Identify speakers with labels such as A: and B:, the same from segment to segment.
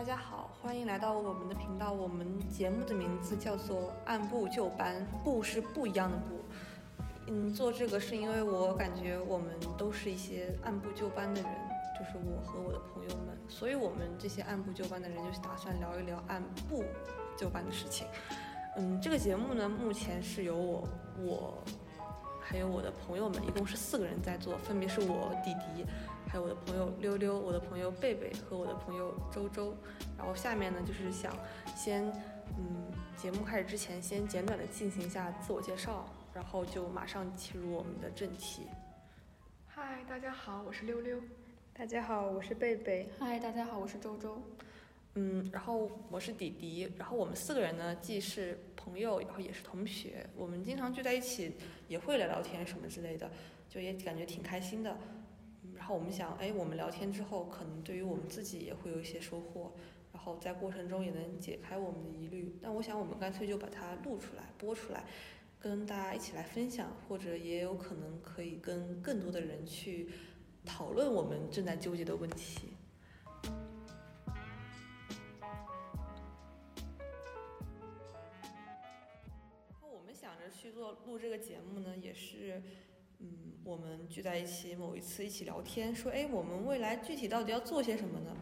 A: 大家好，欢迎来到我们的频道。我们节目的名字叫做《按部就班》，不是不一样的不。嗯，做这个是因为我感觉我们都是一些按部就班的人，就是我和我的朋友们，所以我们这些按部就班的人就是打算聊一聊按部就班的事情。嗯，这个节目呢，目前是由我我还有我的朋友们，一共是四个人在做，分别是我弟弟。还有我的朋友溜溜，我的朋友贝贝和我的朋友周周。然后下面呢，就是想先，嗯，节目开始之前，先简短的进行一下自我介绍，然后就马上切入我们的正题。
B: 嗨，大家好，我是溜溜。
C: 大家好，我是贝贝。
D: 嗨，大家好，我是周周。
A: 嗯，然后我是迪迪。然后我们四个人呢，既是朋友，然后也是同学。我们经常聚在一起，也会聊聊天什么之类的，就也感觉挺开心的。我们想，哎，我们聊天之后，可能对于我们自己也会有一些收获，然后在过程中也能解开我们的疑虑。但我想，我们干脆就把它录出来，播出来，跟大家一起来分享，或者也有可能可以跟更多的人去讨论我们正在纠结的问题。我们想着去做录这个节目呢，也是。嗯，我们聚在一起，某一次一起聊天，说，哎，我们未来具体到底要做些什么呢？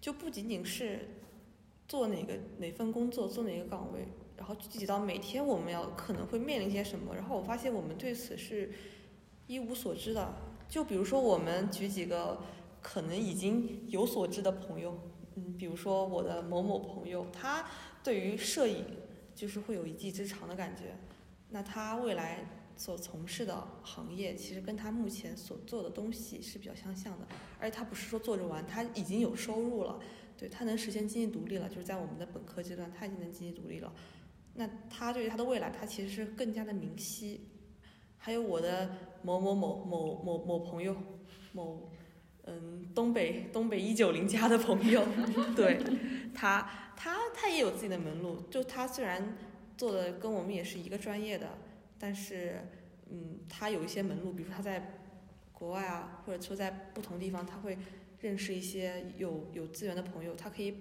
A: 就不仅仅是做哪个哪份工作，做哪个岗位，然后具体到每天我们要可能会面临些什么。然后我发现我们对此是一无所知的。就比如说，我们举几个可能已经有所知的朋友，嗯，比如说我的某某朋友，他对于摄影就是会有一技之长的感觉，那他未来。所从事的行业其实跟他目前所做的东西是比较相像的，而且他不是说做着玩，他已经有收入了，对他能实现经济独立了，就是在我们的本科阶段他已经能经济独立了。那他对于他的未来，他其实是更加的明晰。还有我的某某某某某某朋友，某嗯东北东北一九零家的朋友，对他他他也有自己的门路，就他虽然做的跟我们也是一个专业的。但是，嗯，他有一些门路，比如说他在国外啊，或者说在不同地方，他会认识一些有有资源的朋友，他可以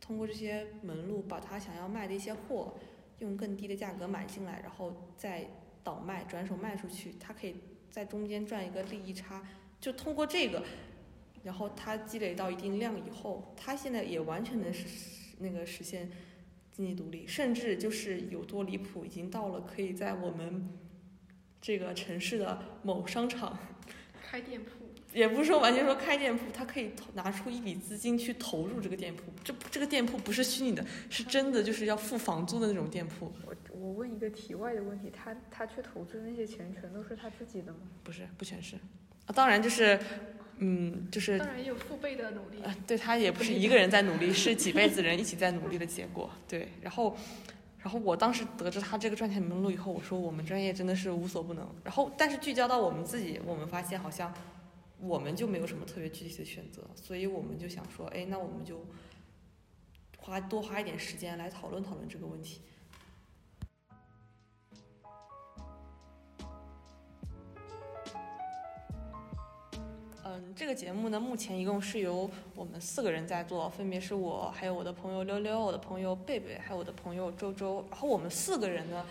A: 通过这些门路，把他想要卖的一些货，用更低的价格买进来，然后再倒卖，转手卖出去，他可以在中间赚一个利益差。就通过这个，然后他积累到一定量以后，他现在也完全能实那个实现。经济独立，甚至就是有多离谱，已经到了可以在我们这个城市的某商场
B: 开店铺，
A: 也不是说完全说开店铺，他可以投拿出一笔资金去投入这个店铺。这这个店铺不是虚拟的，是真的，就是要付房租的那种店铺。
C: 我我问一个题外的问题，他他去投资那些钱全都是他自己的吗？
A: 不是，不全是。啊，当然就是。嗯，就是
B: 当然也有父辈的努力。
A: 呃，对他也不是一个人在努力，是几辈子人一起在努力的结果。对，然后，然后我当时得知他这个赚钱门路以后，我说我们专业真的是无所不能。然后，但是聚焦到我们自己，我们发现好像我们就没有什么特别具体的选择，所以我们就想说，哎，那我们就花多花一点时间来讨论讨论这个问题。嗯，这个节目呢，目前一共是由我们四个人在做，分别是我，还有我的朋友溜溜，我的朋友贝贝，还有我的朋友周周。然后我们四个人呢，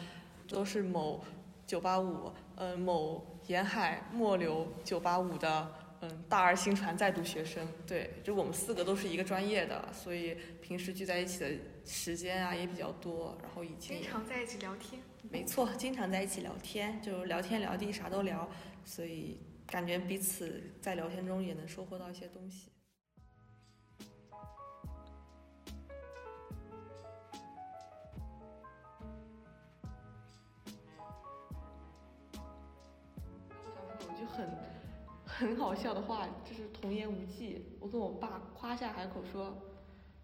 A: 都是某九八五，嗯，某沿海末流九八五的，嗯，大二新传在读学生。对，就我们四个都是一个专业的，所以平时聚在一起的时间啊也比较多。然后以前
B: 经常在一起聊天。
A: 没错，经常在一起聊天，就聊天聊地啥都聊，所以。感觉彼此在聊天中也能收获到一些东西。小时候有句很很好笑的话，就是童言无忌。我跟我爸夸下海口说：“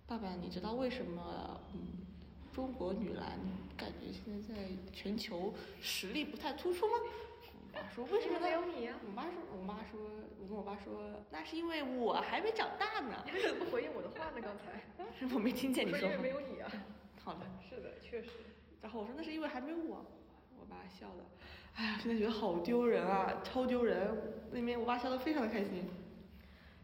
A: 爸爸，你知道为什么嗯中国女篮感觉现在在全球实力不太突出吗？”说：“为什么
B: 没有你呀？”
A: 我妈说：“我妈说，我跟我爸说，那是因为我还没长大呢。”
B: 你为什么不回应我的话呢？刚才
A: 我没听见你说。
B: 因为没有你啊。
A: 好的。
B: 是的，确实。
A: 然后我说那是因为还没有我。我爸笑的，哎呀，现在觉得好丢人啊，超丢人。那边我爸笑得非常的开心。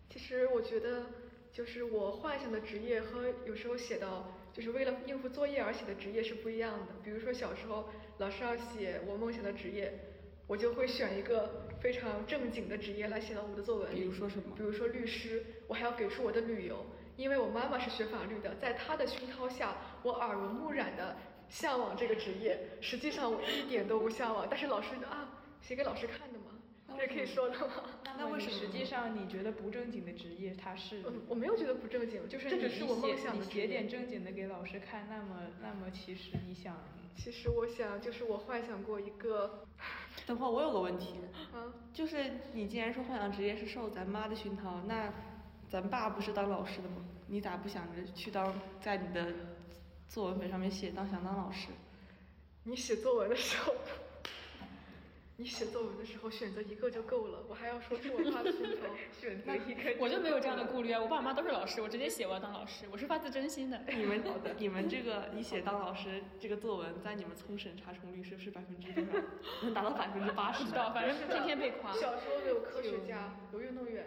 B: 其实我觉得，就是我幻想的职业和有时候写到就是为了应付作业而写的职业是不一样的。比如说小时候老师要写我梦想的职业，我就会选一个非常正经的职业来写到我的作文里。
A: 比如说什么
B: 比如说律师，我还要给出我的理由，因为我妈妈是学法律的，在她的熏陶下，我耳濡目染的向往这个职业。实际上我一点都不向往，但是老师就啊，写给老师看的嘛，这可以说的吗？
A: 那为什么
C: 实际上你觉得不正经的职业，它是
B: 嗯，我没有觉得不正经，就是
C: 这只
B: 你是我梦想
C: 你写点正经的给老师看，那么那么其实你想，
B: 其实我想，就是我幻想过一个，
A: 等会儿我有个问题，
B: 嗯，
A: 就是你既然说幻想职业是受咱妈的熏陶，那咱爸不是当老师的吗？你咋不想着去当在你的作文本上面写当想当老师？
B: 你写作文的时候，你写作文的时候选择一个就够了，我还要说出我爸的熏陶。
C: 选择一个
D: 我就没有这样的顾虑啊，我爸妈都是老师，我直接写我要当老师，我是发自真心的。
A: 你们 你们这个你写当老师这个作文，在你们聪审查重率是不是百分之多少？能达到百分之八十
D: 不知道，反正天天被夸。
B: 小时候有科学家，有运动员，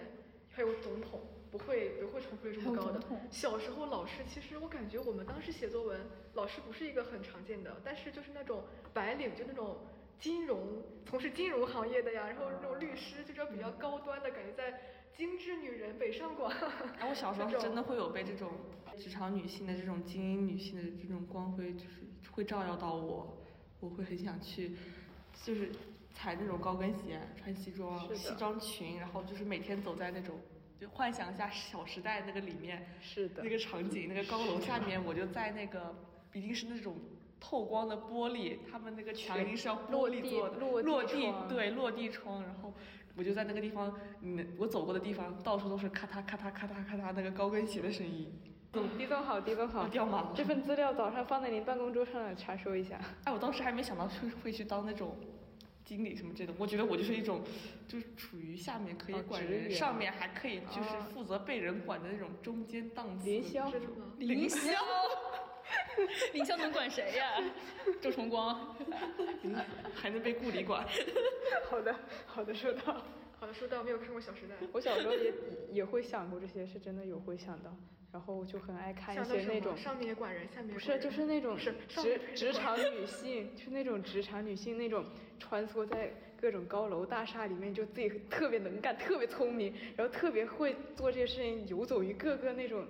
B: 还有总统，不会不会重复率这么高的
D: 还有总统。
B: 小时候老师，其实我感觉我们当时写作文，老师不是一个很常见的，但是就是那种白领，就那种金融从事金融行业的呀，然后那种律师，就这种比较高端的感觉，在精致女人北上广。
A: 哎，我小时候是真的会有被这种职场女性的这种精英女性的这种光辉，就是会照耀到我，我会很想去，就是踩那种高跟鞋，穿西装西装裙，然后就是每天走在那种，就幻想一下《小时代》那个里面
C: 是的
A: 那个场景，那个高楼下面，我就在那个一定是那种。透光的玻璃，他们那个墙一定是要玻璃做的，
C: 落地
A: 对落地窗，然后我就在那个地方，嗯，我走过的地方到处都是咔嗒咔嗒咔嗒咔嗒那个高跟鞋的声音。
C: 狄总好，狄总好
A: 要，掉马了
C: 这份资料早上放在您办公桌上了查收一下。
A: 哎，我当时还没想到会会去当那种经理什么之类的，我觉得我就是一种，就是处于下面可以
C: 哦
A: 管人，上面还可以就是
C: 哦
A: 负责被人管的那种中间档次。
C: 凌霄？
D: 凌霄，凌霄能管谁呀？周崇光，
A: 还能被顾里管。
C: 好的，好的，收到。
B: 好的，收到没有看过《小时代》，
C: 我小时候也也会想过这些，是真的有会想到，然后我就很爱看一些那种，
B: 上面也管人，下面也
C: 不是就是那种职职
B: 管
C: 场女性，就是那种职场女性那种穿梭在各种高楼大厦里面，就自己特别能干，特别聪明，然后特别会做这些事情，游走于各个那种啊。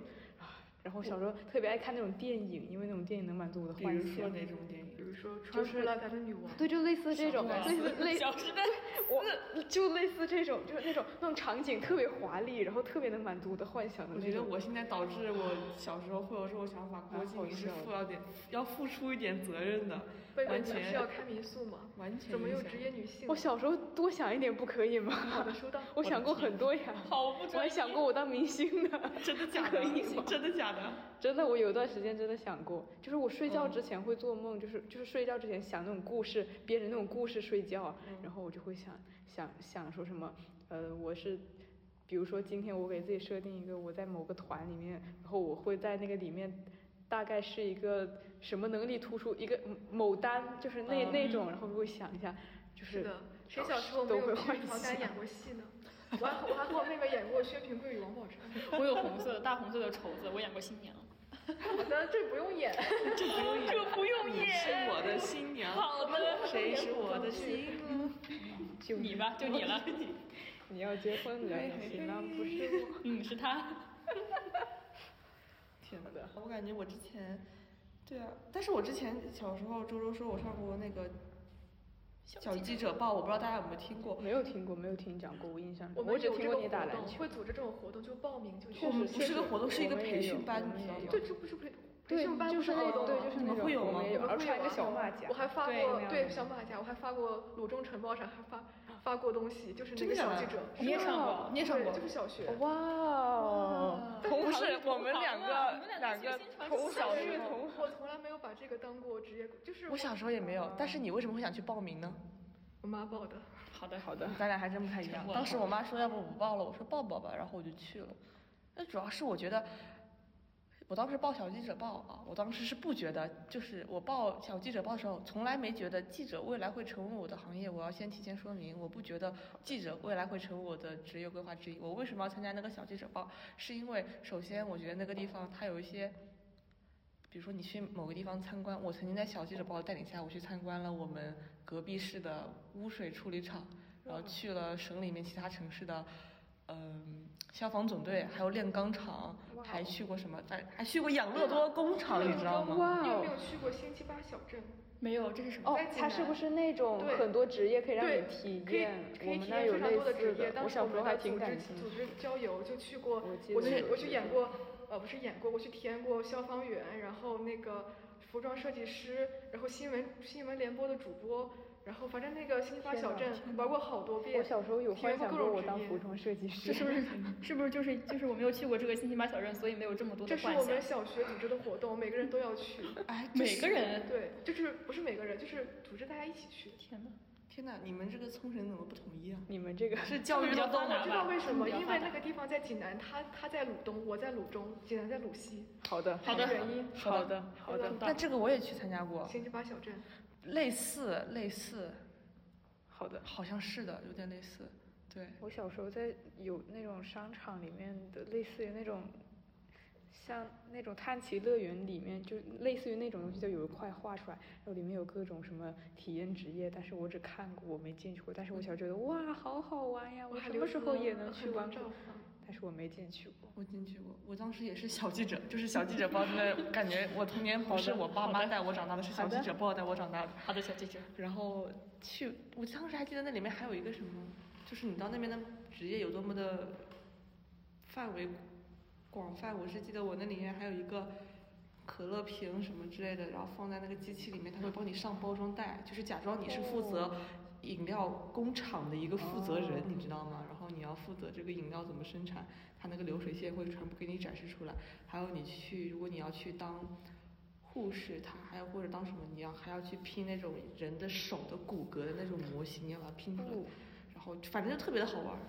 C: 然后小时候特别爱看那种电影，因为那种电影能满足我的幻想。
A: 如说哪种电影？
B: 比如说穿越来咱的女王，
C: 对，就类似这种，类似类
D: 小时代，
C: 我就类似这种，就是那种那种场景特别华丽，然后特别能满足我的幻想的
A: 我觉得。我现在导致我小时候会有这种想法，郭敬明是负要点要付出一点责任的，完全
B: 是要开民宿吗？
A: 完全
B: 怎么
A: 又
B: 职业女性？
C: 我小时候多想一点不可以吗？
B: 好的，收到。
C: 我想过很多呀，
D: 好不专业。
C: 我还想过我当明星呢。
A: 真的假的？真的假的？
C: 真的，我有一段时间真的想过，就是我睡觉之前会做梦，就是就是睡觉之前想那种故事，编着那种故事睡觉，然后我就会想想想说什么，呃，我是，比如说今天我给自己设定一个我在某个团里面，然后我会在那个里面。大概是一个什么能力突出，一个某单就是那、
A: 嗯
C: 那种，然后会想一下，就是，
B: 谁小时候没
C: 都会幻想
B: 演过戏呢？我还我还和我妹妹演过薛平贵与王宝钏。
D: 我有红色的大红色的绸子，我演过新娘。
B: 好的，这不用演。
A: 这不用演，
D: 这不用
A: 演是我的新娘。
D: 好的
A: 谁是我的新娘？
C: 就
D: 你吧，就你了。
C: 你要结婚了，新郎不是我。
D: 嗯，是他。
A: 天呐，我感觉我之前，对啊，但是我之前小时候周周说我上过那个小记者报，我不知道大家有没有听过。
C: 没有听过，没有听讲过，我印象中，
B: 我们
C: 只听过
B: 有这种活
C: 你打篮球。
B: 动会组织这种活动，就报名就去。
A: 我们不是个活动，是一个培训班，你知道吗？
B: 对，这不是培培，训班，
C: 就是那种，对，
B: 吗
C: 就是那
A: 你们
C: 种，
A: 会有吗
B: 会
C: 穿一个
B: 有
C: 小马甲。
B: 我还发过对小马甲，我还发过鲁中晨报上还发发过东西，就是那个小记者。
D: 你也上过，你也上过，。
B: 就是小学。
C: 哇哦，同是我们两
D: 你
C: 个
D: 们两
C: 两个同小
D: 小学
C: 学同
B: 我从来没有把这个当过职业，就是
A: 我小时候也没有，但是你为什么会想去报名呢？
B: 我妈报的。
D: 好的，
C: 好的，
A: 咱俩还真不太一样。当时我妈说要不我不报了，我说报报吧，然后我就去了。那主要是我觉得，我当时报小记者报啊，我当时是不觉得，就是我报小记者报的时候，从来没觉得记者未来会成为我的行业。我要先提前说明，我不觉得记者未来会成为我的职业规划之一。我为什么要参加那个小记者报？是因为首先我觉得那个地方它有一些，比如说你去某个地方参观，我曾经在小记者报的带领下，我去参观了我们隔壁市的污水处理厂，然后去了省里面其他城市的。嗯，消防总队，还有炼钢厂，还去过什么？还还去过养乐多工厂，你知道吗？
C: 哇
B: 你有没有
C: 哦！
B: 去过星期八小镇？
D: 没有，这是什么？
C: 哦它是不是那种
B: 对
C: 很多职业可以让
B: 对
C: 你体
B: 可以
C: 验？
B: 可以体
C: 我们那有
B: 验非常多的
C: 类似
B: 职业。当
C: 我
B: 时我们
C: 小时候还
B: 组织
C: 挺感兴趣。
B: 组织郊游就去过，
C: 我
B: 去我去演过，呃，不是演过，我去体验过消防员，然后那个服装设计师，然后新闻新闻联播的主播，然后反正那个星期八小镇玩过好多遍。
C: 我小时候有
B: 体验
C: 幻想
B: 过各种职业
C: 过我当服装设计师。
D: 这是不是 是不是就是就是我没有去过这个星星马小镇，所以没有这么多
B: 这
D: 的幻想
B: 是我们。小学组织的活动，每个人都要去。
A: 哎，
D: 每个人，
B: 对，就是不是每个人，就是组织大家一起去。
D: 天哪！
A: 天哪，你们这个冲绳怎么不统一啊？
C: 你们这个
A: 是教育
D: 比较
A: 的动
B: 我知
D: 发达吧
B: 道为什么，因为那个地方在济南，他他在鲁东，我在鲁中，济南在鲁西。
C: 好的，
D: 好的
B: 原因
C: 好的，好的，
A: 那这个我也去参加过，
B: 星期八小镇。
A: 类似类似，
C: 好的。
A: 好像是的，有点类似。对，
C: 我小时候在有那种商场里面的，类似于那种，像那种探奇乐园里面，就类似于那种东西，就有一块画出来，然后里面有各种什么体验职业，但是我只看过，我没进去过。但是我小时候觉得哇，好好玩呀，我什么时候也能去玩过？
B: 过？
C: 但是我没进去过。
A: 我进去过，我当时也是小记者，就是小记者报，真 的感觉我童年不是我爸妈带我长大的，是小记者报带我长大的。
D: 好的，小记者。
A: 然后去，我当时还记得那里面还有一个什么，就是你到那边的职业有多么的范围广泛。我是记得我那里面还有一个可乐瓶什么之类的，然后放在那个机器里面，它会帮你上包装袋，就是假装你是负责
C: 哦
A: 饮料工厂的一个负责人，
C: 哦
A: 你知道吗？然后你要负责这个饮料怎么生产，它那个流水线会全部给你展示出来。还有你去，如果你要去当护士，他还要或者当什么，你要还要去拼那种人的手的骨骼的那种模型，你要把它拼出来，
C: 哦
A: 然后反正就特别的好玩儿。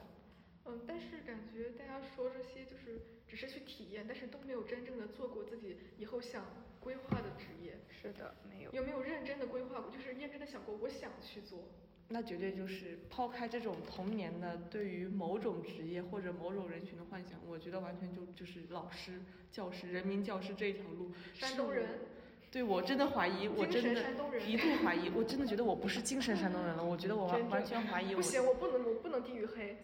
B: 嗯，但是感觉大家说这些就是只是去体验，但是都没有真正的做过自己以后想规划的职业。
C: 是的，没有。
B: 有没有认真的规划过？就是认真的想过，我想去做。
A: 那绝对就是抛开这种童年的对于某种职业或者某种人群的幻想，我觉得完全就就是老师、教师、人民教师这一条路。
B: 山东人，
A: 对我真的怀疑，我真的一度怀疑，我真的觉得我不是精神山东人了，我觉得我完完全怀疑我。
B: 不行，我不能，我不能地域黑。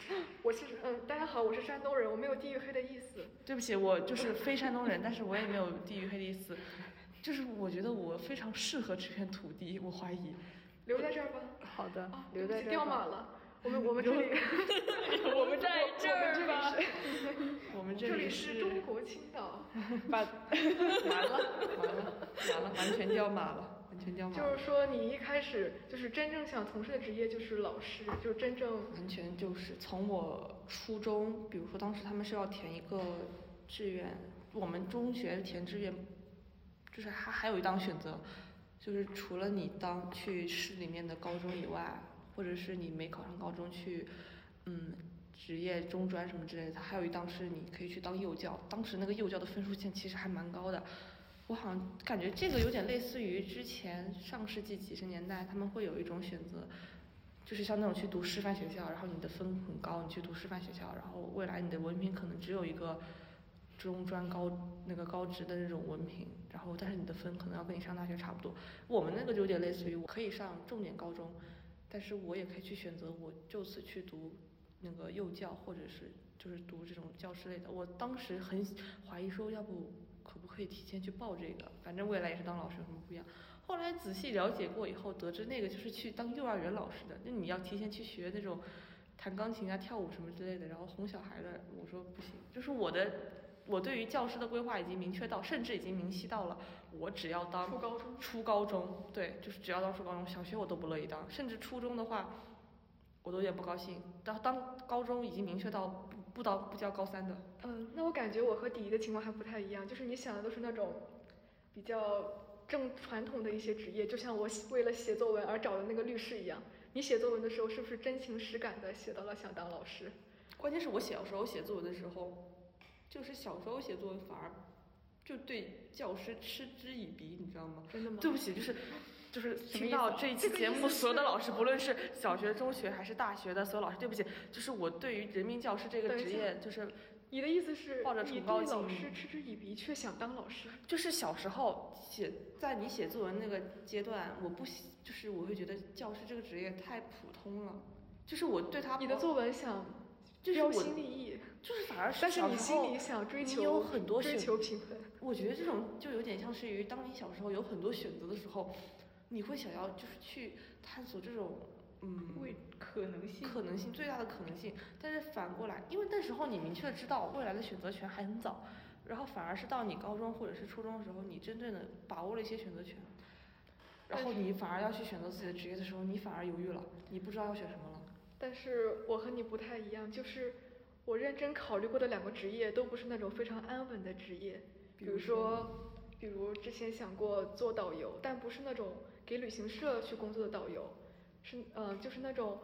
B: 我是嗯，大家好，我是山东人，我没有地域黑的意思。
A: 对不起，我就是非山东人，但是我也没有地域黑的意思，就是我觉得我非常适合这片土地，我怀疑。
B: 留在这儿吧。
C: 好的
B: 啊，，
C: 留，在这儿吧。
B: 掉马了。我们我们这里，
D: 我们在这儿吧。
A: 我们
B: 这里
A: 里是
B: 是中国青岛。
C: 把
A: 完了完了完了，完全掉马了，完全掉马。
B: 就是说，你一开始就是真正想从事的职业就是老师，就是真正
A: 完全就是从我初中，比如说当时他们是要填一个志愿，我们中学填志愿，就是还还有一档选择，就是除了你当去市里面的高中以外，或者是你没考上高中去，嗯，职业中专什么之类的，还有一档是你可以去当幼教。当时那个幼教的分数线其实还蛮高的，我好像感觉这个有点类似于之前上世纪几十年代他们会有一种选择，就是像那种去读师范学校，然后你的分很高，你去读师范学校，然后未来你的文凭可能只有一个中专高那个高职的那种文凭，然后但是你的分可能要跟你上大学差不多。我们那个就有点类似于我可以上重点高中，但是我也可以去选择我就此去读那个幼教或者是就是读这种教师类的。我当时很怀疑说，要不可不可以提前去报这个，反正未来也是当老师有什么不一样。后来仔细了解过以后，得知那个就是去当幼儿园老师的，那你要提前去学那种弹钢琴啊、跳舞什么之类的，然后哄小孩的。我说不行，就是我的，我对于教师的规划已经明确到，甚至已经明晰到了，我只要当
B: 初高中。
A: 初高中，对，就是只要当初高中，小学我都不乐意当，甚至初中的话，我都有点不高兴。当当高中已经明确到不不当不教高三的，
B: 嗯，那我感觉我和迪迪的情况还不太一样，就是你想的都是那种比较正传统的一些职业，就像我写为了写作文而找的那个律师一样。你写作文的时候是不是真情实感的写到了想当老师？
A: 关键是我小时候写作文的时候，就是小时候写作文反而就对教师嗤之以鼻，你知道吗？
B: 真的吗？
A: 对不起，就是就是听到这一期节目所有的老师，不论是小学、中学还是大学的所有老师，对不起，就是我对于人民教师这个职业，就是
B: 你的意思是
A: 抱着崇高
B: 老
A: 敬意
B: 师嗤之以鼻，却想当老师？
A: 就是小时候写，在你写作文那个阶段，我不喜，就是我会觉得教师这个职业太普通了，就是我对他
B: 你的作文想标
A: 就是我
B: 新立异，
A: 就是反而是
B: 但是你心里想追求
A: 你有很多
B: 追
A: 选
B: 求平衡。
A: 我觉得这种就有点像是于当你小时候有很多选择的时候，你会想要就是去探索这种嗯
C: 为可能性
A: 可能性最大的可能性。但是反过来，因为那时候你明确的知道未来的选择权还很早，然后反而是到你高中或者是初中的时候，你真正的把握了一些选择权，然后你反而要去选择自己的职业的时候，你反而犹豫了，你不知道要选什么了。
B: 但是我和你不太一样，就是我认真考虑过的两个职业都不是那种非常安稳的职业，比如说，比如之前想过做导游，但不是那种给旅行社去工作的导游，是呃就是那种，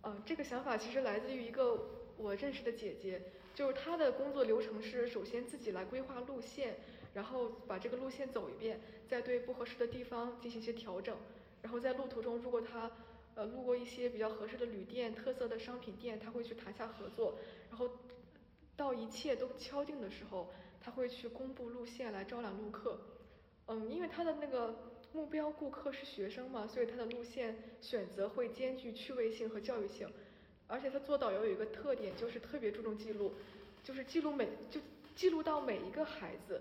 B: 呃这个想法其实来自于一个我认识的姐姐，就是她的工作流程是首先自己来规划路线，然后把这个路线走一遍，再对不合适的地方进行一些调整，然后在路途中如果她呃路过一些比较合适的旅店、特色的商品店，他会去谈下合作，然后到一切都敲定的时候，他会去公布路线来招揽路客。嗯，因为他的那个目标顾客是学生嘛，所以他的路线选择会兼具趣味性和教育性。而且他做导游有一个特点，就是特别注重记录，就是记录每就记录到每一个孩子，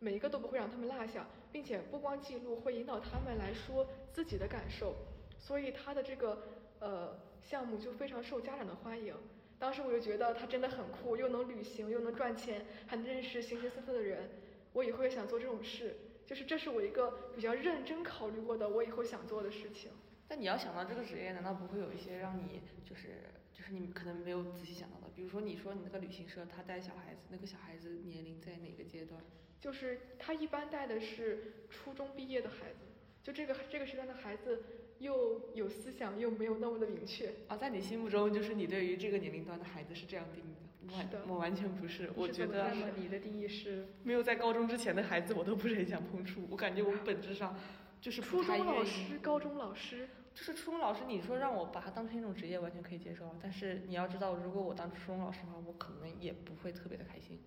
B: 每一个都不会让他们落下，并且不光记录，会引导他们来说自己的感受。所以他的这个呃项目就非常受家长的欢迎。当时我就觉得他真的很酷，又能旅行，又能赚钱，还能认识形形色色的人。我以后也想做这种事，就是这是我一个比较认真考虑过的，我以后想做的事情。
A: 但你要想到这个职业，难道不会有一些让你就是就是你可能没有仔细想到的？比如说你说你那个旅行社，他带小孩子，那个小孩子年龄在哪个阶段？
B: 就是他一般带的是初中毕业的孩子，就这个这个时段的孩子又有思想又没有那么的明确。
A: 啊，在你心目中，就是你对于这个年龄段的孩子是这样定义的？我完
B: 是的
A: 我完全不是，我觉得
C: 你的定义是
A: 没有在高中之前的孩子，我都不是很想碰触。我感觉我本质上就是
B: 初中老。师、高中老师，
A: 就是初中老师，你说让我把它当成一种职业，完全可以接受。但是你要知道，如果我当初中老师的话，我可能也不会特别的开心。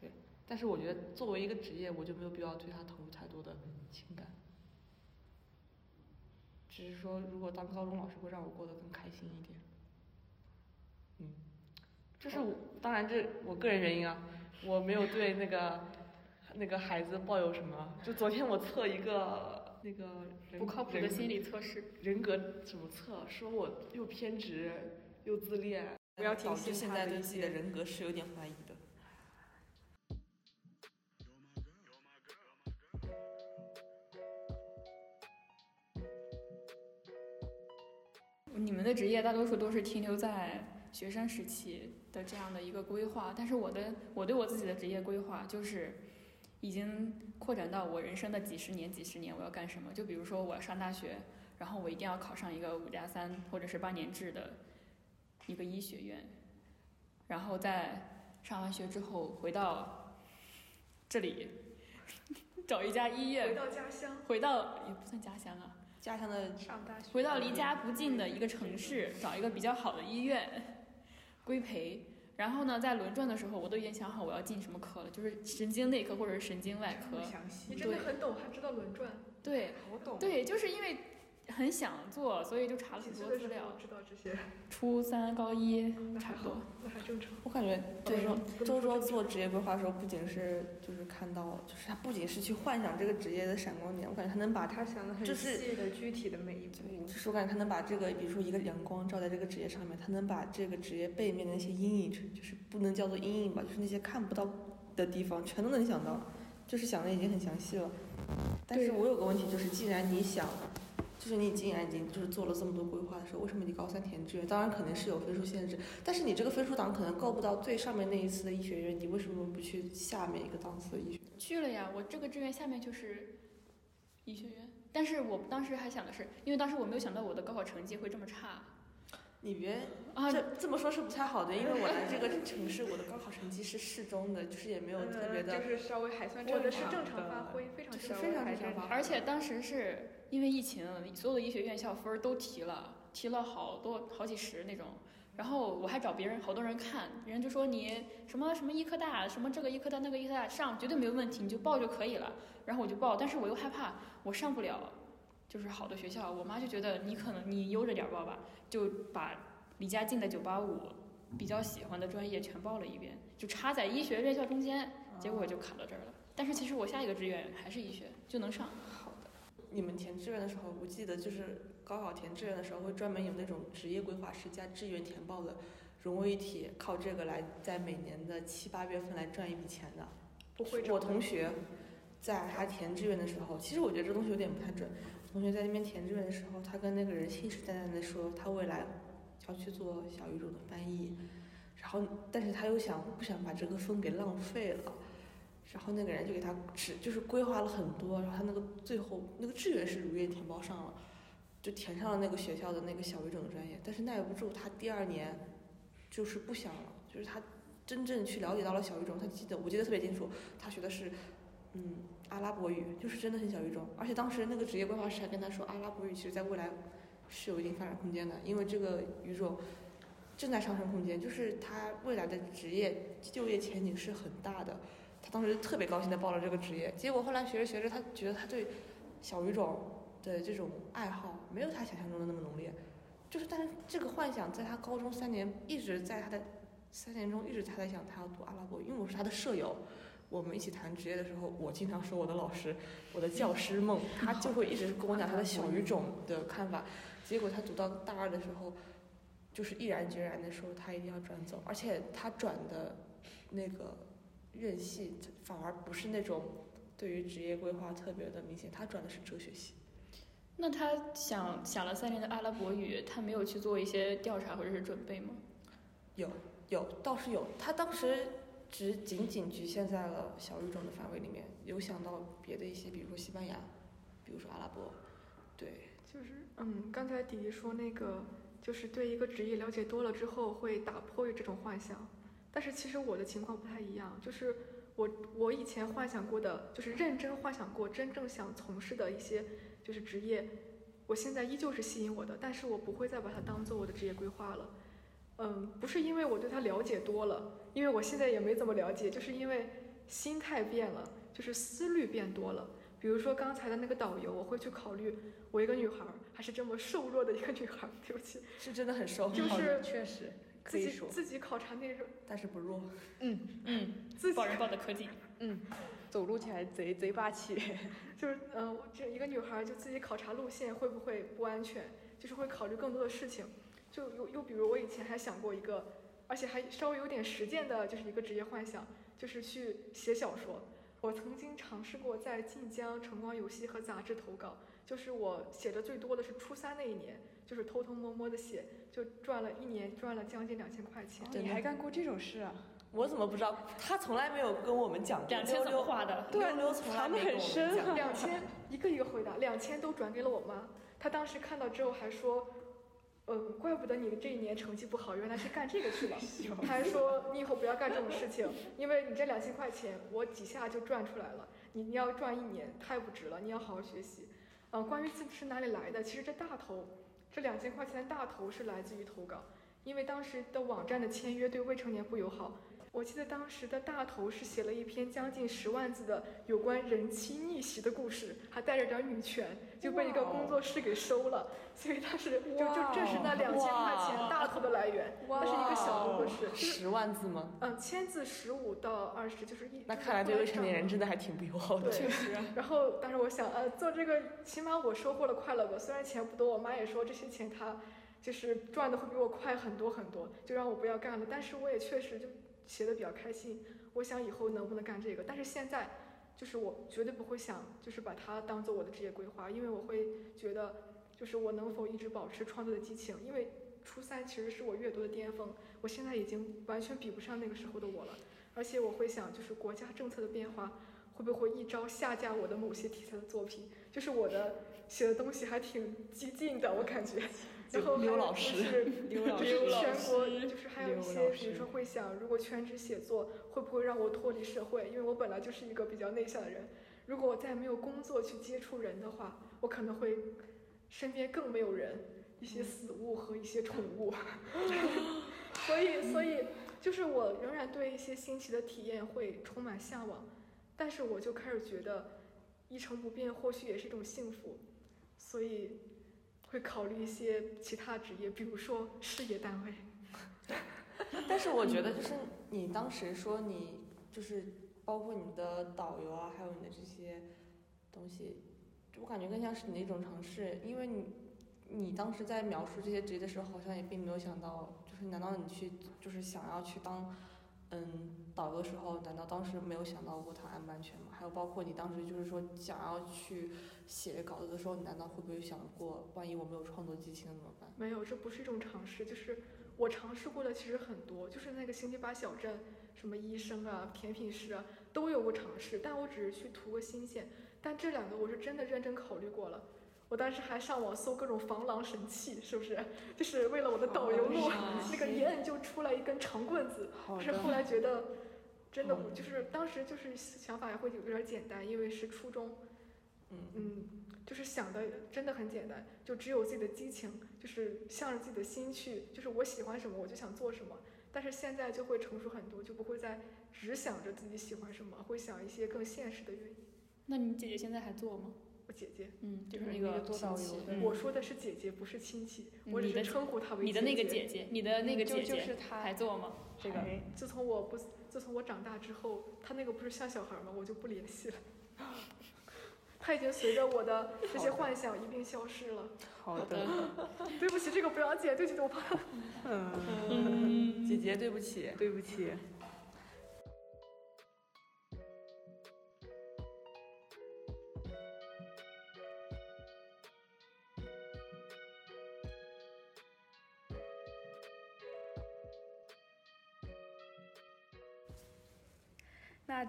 A: 对，但是我觉得作为一个职业，我就没有必要对他投入太多的情感。只是说，如果当高中老师会让我过得更开心一点。嗯，这是我，当然这我个人原因啊，我没有对那个那个孩子抱有什么。就昨天我测一个那个人
D: 不靠谱的心理测试。
A: 人格怎么测？说我又偏执又自恋，
C: 不要听
E: 导致
C: 信
E: 现在对自己的人格是有点怀疑的。
D: 你们的职业大多数都是停留在学生时期的这样的一个规划，但是我的我对我自己的职业规划就是已经扩展到我人生的几十年、几十年我要干什么。就比如说我要上大学，然后我一定要考上一个五加三或者是八年制的一个医学院，然后在上完学之后回到这里 找一家医院回，
B: 到家乡
D: 回到也不算家乡啊，
E: 家乡的
B: 上大学，
D: 回到离家不近的一个城市，找一个比较好的医院规培。然后呢，在轮转的时候，我都已经想好我要进什么科了，就是神经内科或者是神经外科。
C: 详细
B: 你真的很懂，还知道轮转。
D: 对
A: 好懂。
D: 对，就是因为很想做，所以就查了很多资料。
B: 知道这些，
D: 初三、高一差不多。，
B: 那还正常。
E: 我感觉
B: 对
E: 周周周周做职业规划的时候，不仅是就是看到，就是他不仅是去幻想这个职业的闪光点，我感觉他能把他，
C: 想的很
E: 就是
C: 细的、具体的每一步。
E: 对，就是我感觉他能把这个，比如说一个阳光照在这个职业上面，他能把这个职业背面的那些阴影，就是不能叫做阴影吧，就是那些看不到的地方，全都能想到，就是想的已经很详细了。但是我有个问题，就是既然你想，就是你既然已经就是做了这么多规划的时候，为什么你高三填志愿？当然肯定是有分数限制，但是你这个分数档可能够不到最上面那一次的医学院，你为什么不去下面一个档次的医学院？
D: 去了呀，我这个志愿下面就是医学院，但是我当时还想的是，因为当时我没有想到我的高考成绩会这么差，
A: 你别
D: 啊，
A: 这这么说是不太好的，因为我来这个城市，我的高考成绩是适中的，就是也没有特别的。
C: 呃就是稍微还算正常
B: 我的是正
C: 常
B: 常发挥，非常
A: 就是
B: 正
A: 非常
C: 还
A: 正常发
D: 而且当时是因为疫情，所有的医学院校分儿都提了，提了好多好几十那种。然后我还找别人，好多人看，人就说你什么什么医科大，什么这个医科大那个医科大上绝对没有问题，你就报就可以了。然后我就报，但是我又害怕我上不了，就是好的学校。我妈就觉得你可能你悠着点儿报吧，就把离家近的九八五比较喜欢的专业全报了一遍，就插在医学院校中间，结果就卡到这儿了。但是其实我下一个志愿还是医学，就能上。
A: 你们填志愿的时候，我记得就是高考填志愿的时候，会专门有那种职业规划师加志愿填报的融为一体，靠这个来在每年的七八月份来赚一笔钱的。
B: 不会
A: 我同学在他填志愿的时候，其实我觉得这东西有点不太准。同学在那边填志愿的时候，他跟那个人信誓旦旦的说，他未来要去做小语种的翻译，然后但是他又想不想把这个分给浪费了，然后那个人就给他指就是规划了很多，然后他那个最后那个志愿是如愿填报上了，就填上了那个学校的那个小语种的专业，但是耐不住他第二年就是不想了，就是他真正去了解到了小语种，他记得我记得特别清楚，他学的是嗯阿拉伯语，就是真的很小语种，而且当时那个职业规划师还跟他说，阿拉伯语其实在未来是有一定发展空间的，因为这个语种正在上升空间，就是他未来的职业就业前景是很大的。他当时特别高兴的报了这个职业，结果后来学着学着，他觉得他对小语种的这种爱好没有他想象中的那么浓烈，就是但是这个幻想在他高中三年一直在他的三年中一直他在想他要读阿拉伯语，因为我是他的舍友。我们一起谈职业的时候，我经常说我的老师，我的教师梦，他就会一直跟我讲他的小语种的看法。结果他读到大二的时候，就是毅然决然的说他一定要转走，而且他转的那个院系反而不是那种对于职业规划特别的明显，他转的是哲学系。
D: 那他想想了三年的阿拉伯语，他没有去做一些调查或者是准备吗？
A: 有有倒是有，他当时只仅仅局限在了小语种的范围里面，有想到别的一些，比如说西班牙，比如说阿拉伯，对，
B: 就是嗯，刚才迪迪说那个，就是对一个职业了解多了之后会打破这种幻想，但是其实我的情况不太一样，就是我我以前幻想过的，就是认真幻想过真正想从事的一些就是职业，我现在依旧是吸引我的，但是我不会再把它当做我的职业规划了。嗯，不是因为我对它了解多了，因为我现在也没怎么了解，就是因为心态变了，就是思虑变多了。比如说刚才的那个导游，我会去考虑，我一个女孩儿，还是这么瘦弱的一个女孩儿，对不起，
A: 是真的很瘦，
B: 就是
C: 确实可
B: 自己
C: 以说，
B: 自己考察内容，
A: 但是不弱。
D: 嗯嗯，
B: 自己
D: 抱人抱的科技。
C: 嗯，走路起来贼贼霸气。
B: 就是嗯、呃，这一个女孩儿就自己考察路线会不会不安全，就是会考虑更多的事情。就又又比如我以前还想过一个，而且还稍微有点实践的，就是一个职业幻想，就是去写小说。我曾经尝试过在晋江、晨光游戏和杂志投稿，就是我写的最多的是初三那一年，就是偷偷摸摸的写，就赚了一年赚了将近两千块钱。
C: 你还干过这种事啊？
A: 我怎么不知道？他从来没有跟我们讲过。
D: 两千怎么
A: 溜
D: 画的？
A: 溜溜从来没跟我们
C: 藏得很深
A: 讲。
B: 两千一个一个回答，两千都转给了我妈。她当时看到之后还说，嗯，怪不得你这一年成绩不好，原来是干这个去了。她还说你以后不要干这种事情，因为你这两千块钱我几下就赚出来了，你你要赚一年太不值了，你要好好学习。嗯，关于自是哪里来的，其实这大头，这两千块钱的大头是来自于投稿，因为当时的网站的签约对未成年不友好。我记得当时的大头是写了一篇将近十万字的有关人妻逆袭的故事，还带着点女权，就被一个工作室给收了。所以当时就就这是那两千块钱大头的来源，那是一个小工作室，就是
A: 十万字吗？
B: 嗯，千字十五到二十，就是一。
A: 那看来对未成年人真的还挺不友好的。
B: 对，然后当时我想，呃，做这个起码我收获了快乐吧，虽然钱不多，我妈也说这些钱她就是赚的会比我快很多很多，就让我不要干了。但是我也确实就写的比较开心，我想以后能不能干这个，但是现在就是我绝对不会想就是把它当做我的职业规划，因为我会觉得就是我能否一直保持创作的激情，因为初三其实是我阅读的巅峰，我现在已经完全比不上那个时候的我了，而且我会想就是国家政策的变化。会不会一招下架我的某些题材的作品？就是我的写的东西还挺激进的，我感觉。然后还有
A: 刘老师
B: 就是
C: 刘老
B: 就是
C: 师
B: 全国就是还有一些，比如说会想，如果全职写作会不会让我脱离社会？因为我本来就是一个比较内向的人，如果我再没有工作去接触人的话，我可能会身边更没有人，一些死物和一些宠物。所以，所以就是我仍然对一些新奇的体验会充满向往，但是我就开始觉得一成不变或许也是一种幸福，所以会考虑一些其他职业，比如说事业单位。
A: 但是我觉得就是你当时说你就是包括你的导游啊，还有你的这些东西，我感觉更像是你的一种尝试，因为你你当时在描述这些职业的时候，好像也并没有想到，就是难道你去就是想要去当嗯导游的时候，难道当时没有想到过它安不安全吗？还有包括你当时就是说想要去写稿子的时候，你难道会不会想过，万一我没有创作激情怎么办？
B: 没有，这不是一种尝试，就是我尝试过的其实很多，就是那个星期八小镇，什么医生啊、甜品师啊，都有过尝试，但我只是去图个新鲜。但这两个我是真的认真考虑过了，我当时还上网搜各种防狼神器，是不是？就是为了我的导游录，那个一摁就出来一根长棍子。
C: 好
B: 可是后，来觉得，真的不
A: 嗯
B: 就是当时就是想法也会有点简单，因为是初中，
A: 嗯
B: 嗯，就是想的真的很简单，就只有自己的激情，就是向着自己的心去，就是我喜欢什么我就想做什么。但是现在就会成熟很多，就不会再只想着自己喜欢什么，会想一些更现实的原因。
D: 那你姐姐现在还做吗？
B: 我姐姐，
D: 嗯，就是
C: 就是
D: 那个
C: 那个做导
D: 亲戚
C: 游
B: 我说的是姐姐，不是亲戚，
D: 嗯
B: 我只
D: 你的
B: 是称呼她为
D: 你的那个
B: 姐
D: 姐姐，你的那个
C: 就就
D: 姐姐
C: 是她
D: 还做吗？这个
B: 自从我不，自从我长大之后，她那个不是像小孩吗？我就不联系了。她已经随着我的这些幻想一并消失了。
C: 好的，
B: 对不起，这个不要剪，对不起，我怕。
C: 嗯，
D: 嗯，
A: 姐姐，对不起。
C: 对不起。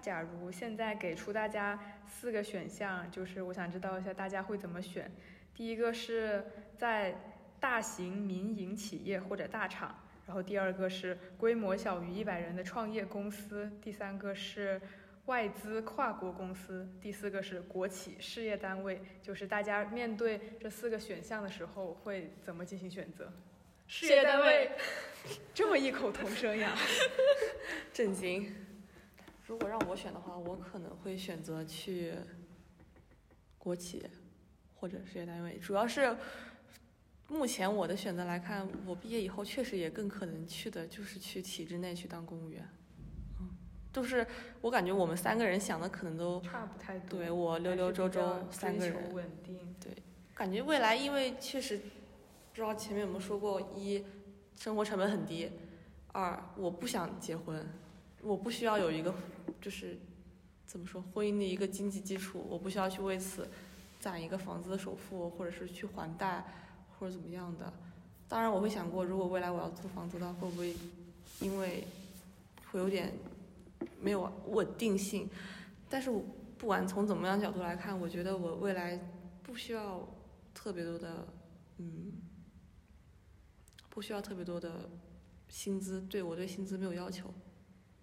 C: 假如现在给出大家四个选项，就是我想知道一下大家会怎么选。第一个是在大型民营企业或者大厂，然后第二个是规模小于一百人的创业公司，第三个是外资跨国公司，第四个是国企事业单位。就是大家面对这四个选项的时候会怎么进行选择？
B: 事业单位，
C: 这么异口同声呀！
A: 震惊。如果让我选的话，我可能会选择去国企或者事业单位，主要是目前我的选择来看，我毕业以后确实也更可能去的就是去体制内去当公务员。嗯，就是我感觉我们三个人想的可能都
C: 差不太多。
A: 对我溜溜周周三个人
C: 稳定。
A: 感觉未来因为确实不知道前面有没有说过，一生活成本很低，二我不想结婚，我不需要有一个就是怎么说婚姻的一个经济基础，我不需要去为此攒一个房子的首付，或者是去还贷或者怎么样的。当然我会想过，如果未来我要租房子的话，会不会因为会有点没有稳定性？但是我不管从怎么样角度来看，我觉得我未来不需要特别多的，嗯，不需要特别多的薪资，对我对薪资没有要求，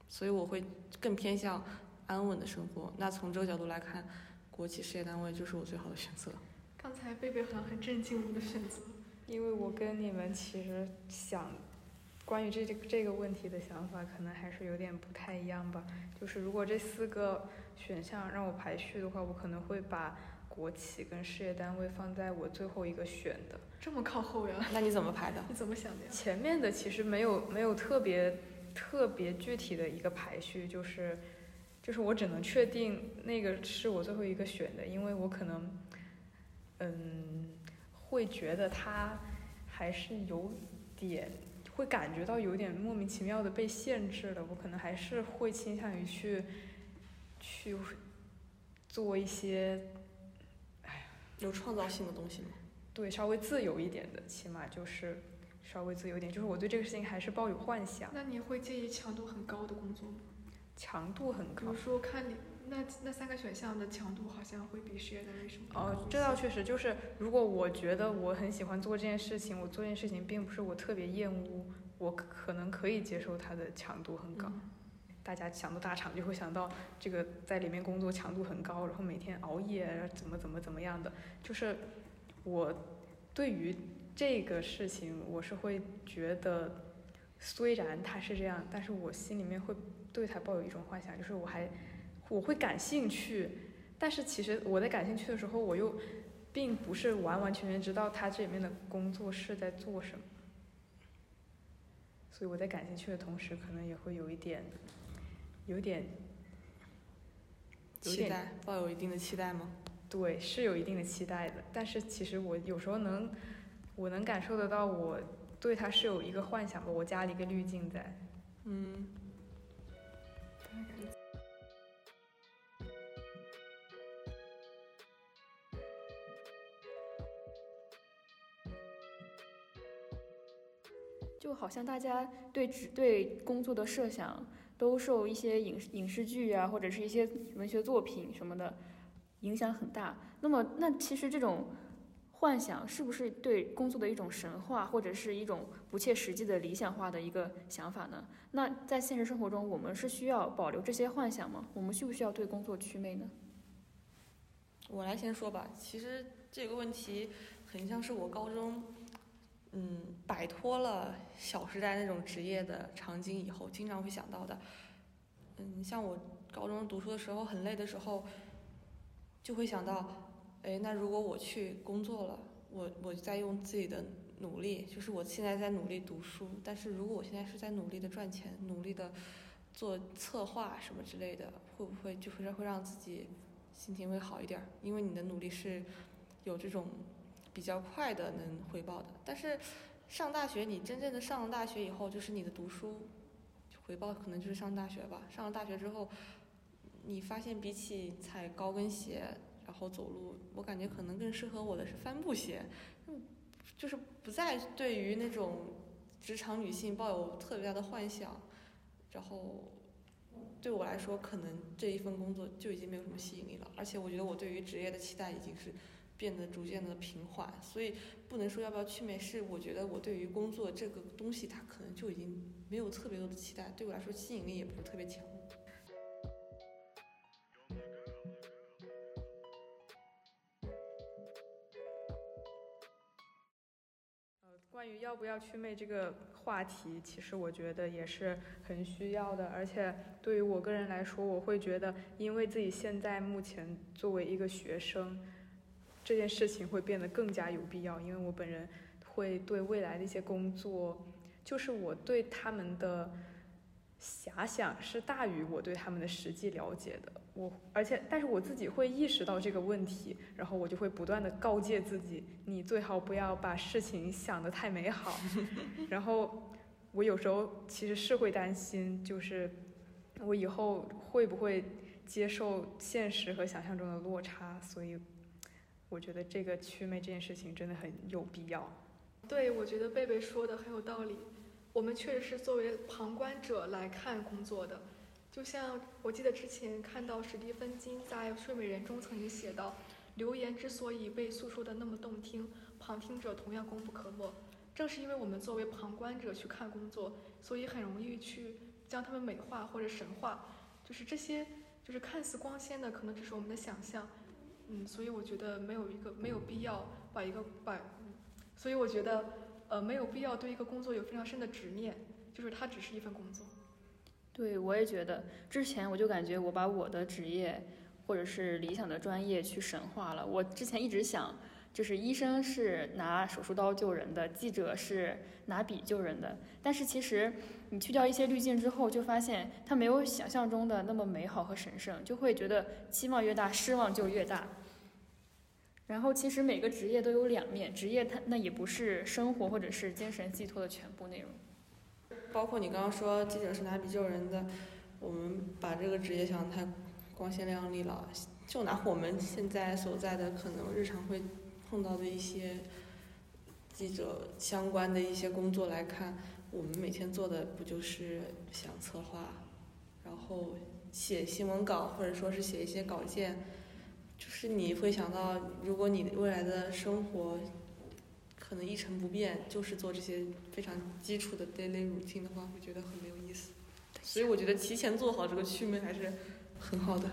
A: 所以我会更偏向安稳的生活。那从这个角度来看，国企事业单位就是我最好的选择。
B: 刚才贝贝好像很震惊我的选择。
C: 因为我跟你们其实想关于这这这个问题的想法，可能还是有点不太一样吧。就是如果这四个选项让我排序的话，我可能会把国企跟事业单位放在我最后一个选的。
B: 这么靠后呀？
A: 那你怎么排的？
B: 你怎么想的呀？
C: 前面的其实没有没有特别特别具体的一个排序，就是就是我只能确定那个是我最后一个选的，因为我可能嗯会觉得他还是有点会感觉到有点莫名其妙的被限制了，我可能还是会倾向于去去做一些哎
A: 有创造性的东西吗？
C: 对稍微自由一点的，起码就是稍微自由一点，就是我对这个事情还是抱有幻想。
B: 那你会介意强度很高的工作吗？
C: 强度很高
B: 比如，说看你那那三个选项的强度好像会比 share 的 r 什么
C: 哦，这倒确实就是，如果我觉得我很喜欢做这件事情，我做这件事情并不是我特别厌恶，我可能可以接受它的强度很高。大家想到大厂就会想到这个在里面工作强度很高，然后每天熬夜怎么怎么怎么样的。就是我对于这个事情，我是会觉得，虽然他是这样，但是我心里面会对他抱有一种幻想，就是我还我会感兴趣。但是其实我在感兴趣的时候，我又并不是完完全全知道他这里面的工作是在做什么。所以我在感兴趣的同时，可能也会有一点。有点
A: 期待，抱有一定的期待吗？
C: 对，是有一定的期待的。但是其实我有时候能，我能感受得到，我对他是有一个幻想的，我加了一个滤镜在。
A: 嗯。
D: 就好像大家对只对工作的设想。都受一些影影视剧啊，或者是一些文学作品什么的影响很大。那么，那其实这种幻想是不是对工作的一种神话，或者是一种不切实际的理想化的一个想法呢？那在现实生活中，我们是需要保留这些幻想吗？我们需不需要对工作祛魅呢？
A: 我来先说吧。其实这个问题很像是我高中。嗯，摆脱了《小时代》那种职业的场景以后，经常会想到的。嗯，像我高中读书的时候很累的时候，就会想到，哎，那如果我去工作了，我我在用自己的努力，就是我现在在努力读书，但是如果我现在是在努力的赚钱，努力的做策划什么之类的，会不会就是会让自己心情会好一点？因为你的努力是有这种。比较快的能回报的，但是上大学，你真正的上了大学以后，就是你的读书回报可能就是上大学吧。上了大学之后，你发现比起踩高跟鞋然后走路，我感觉可能更适合我的是帆布鞋。就是不再对于那种职场女性抱有特别大的幻想，然后对我来说，可能这一份工作就已经没有什么吸引力了。而且我觉得我对于职业的期待已经是。变得逐渐的平缓，所以不能说要不要去面试我觉得我对于工作这个东西，它可能就已经没有特别多的期待，对我来说吸引力也不是特别强。
C: 关于要不要去魅这个话题，其实我觉得也是很需要的，而且对于我个人来说，我会觉得，因为自己现在目前作为一个学生。这件事情会变得更加有必要，因为我本人会对未来的一些工作，就是我对他们的遐想是大于我对他们的实际了解的。我而且，但是我自己会意识到这个问题，然后我就会不断的告诫自己，你最好不要把事情想得太美好。然后我有时候其实是会担心，就是我以后会不会接受现实和想象中的落差，所以。我觉得这个祛魅这件事情真的很有必要。
B: 对，我觉得贝贝说的很有道理。我们确实是作为旁观者来看工作的。就像我记得之前看到史蒂芬金在《睡美人》中曾经写到，留言之所以被诉说的那么动听，旁听者同样功不可没。正是因为我们作为旁观者去看工作，所以很容易去将他们美化或者神化。就是这些，就是看似光鲜的，可能只是我们的想象。嗯，所以我觉得没有一个没有必要把一个把，所以我觉得呃没有必要对一个工作有非常深的执念，就是它只是一份工作。
D: 对，我也觉得，之前我就感觉我把我的职业或者是理想的专业去神化了。我之前一直想。就是医生是拿手术刀救人的，记者是拿笔救人的。但是其实你去掉一些滤镜之后，就发现它没有想象中的那么美好和神圣，就会觉得期望越大，失望就越大。然后其实每个职业都有两面，职业它那也不是生活或者是精神寄托的全部内容。
A: 包括你刚刚说记者是拿笔救人的，我们把这个职业想太光鲜亮丽了。就拿我们现在所在的可能日常会。碰到的一些记者相关的一些工作来看，我们每天做的不就是想策划，然后写新闻稿，或者说是写一些稿件，就是你会想到，如果你未来的生活可能一成不变，就是做这些非常基础的 daily routine 的话，会觉得很没有意思。所以我觉得提前做好这个祛魅还是很好的。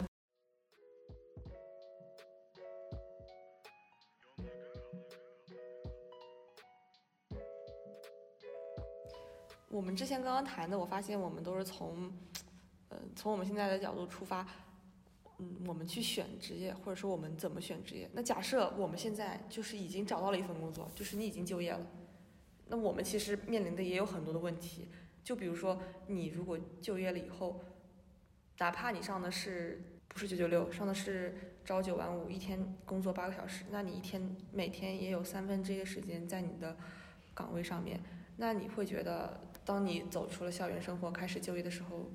A: 我们之前刚刚谈的，我发现我们都是从，呃，从我们现在的角度出发，嗯，我们去选职业，或者说我们怎么选职业。那假设我们现在就是已经找到了一份工作，就是你已经就业了，那我们其实面临的也有很多的问题。就比如说，你如果就业了以后，哪怕你上的是不是九九六，上的是朝九晚五，一天工作八个小时，那你一天每天也有三分之一的时间在你的岗位上面，那你会觉得？当你走出了校园生活，开始就业的时候，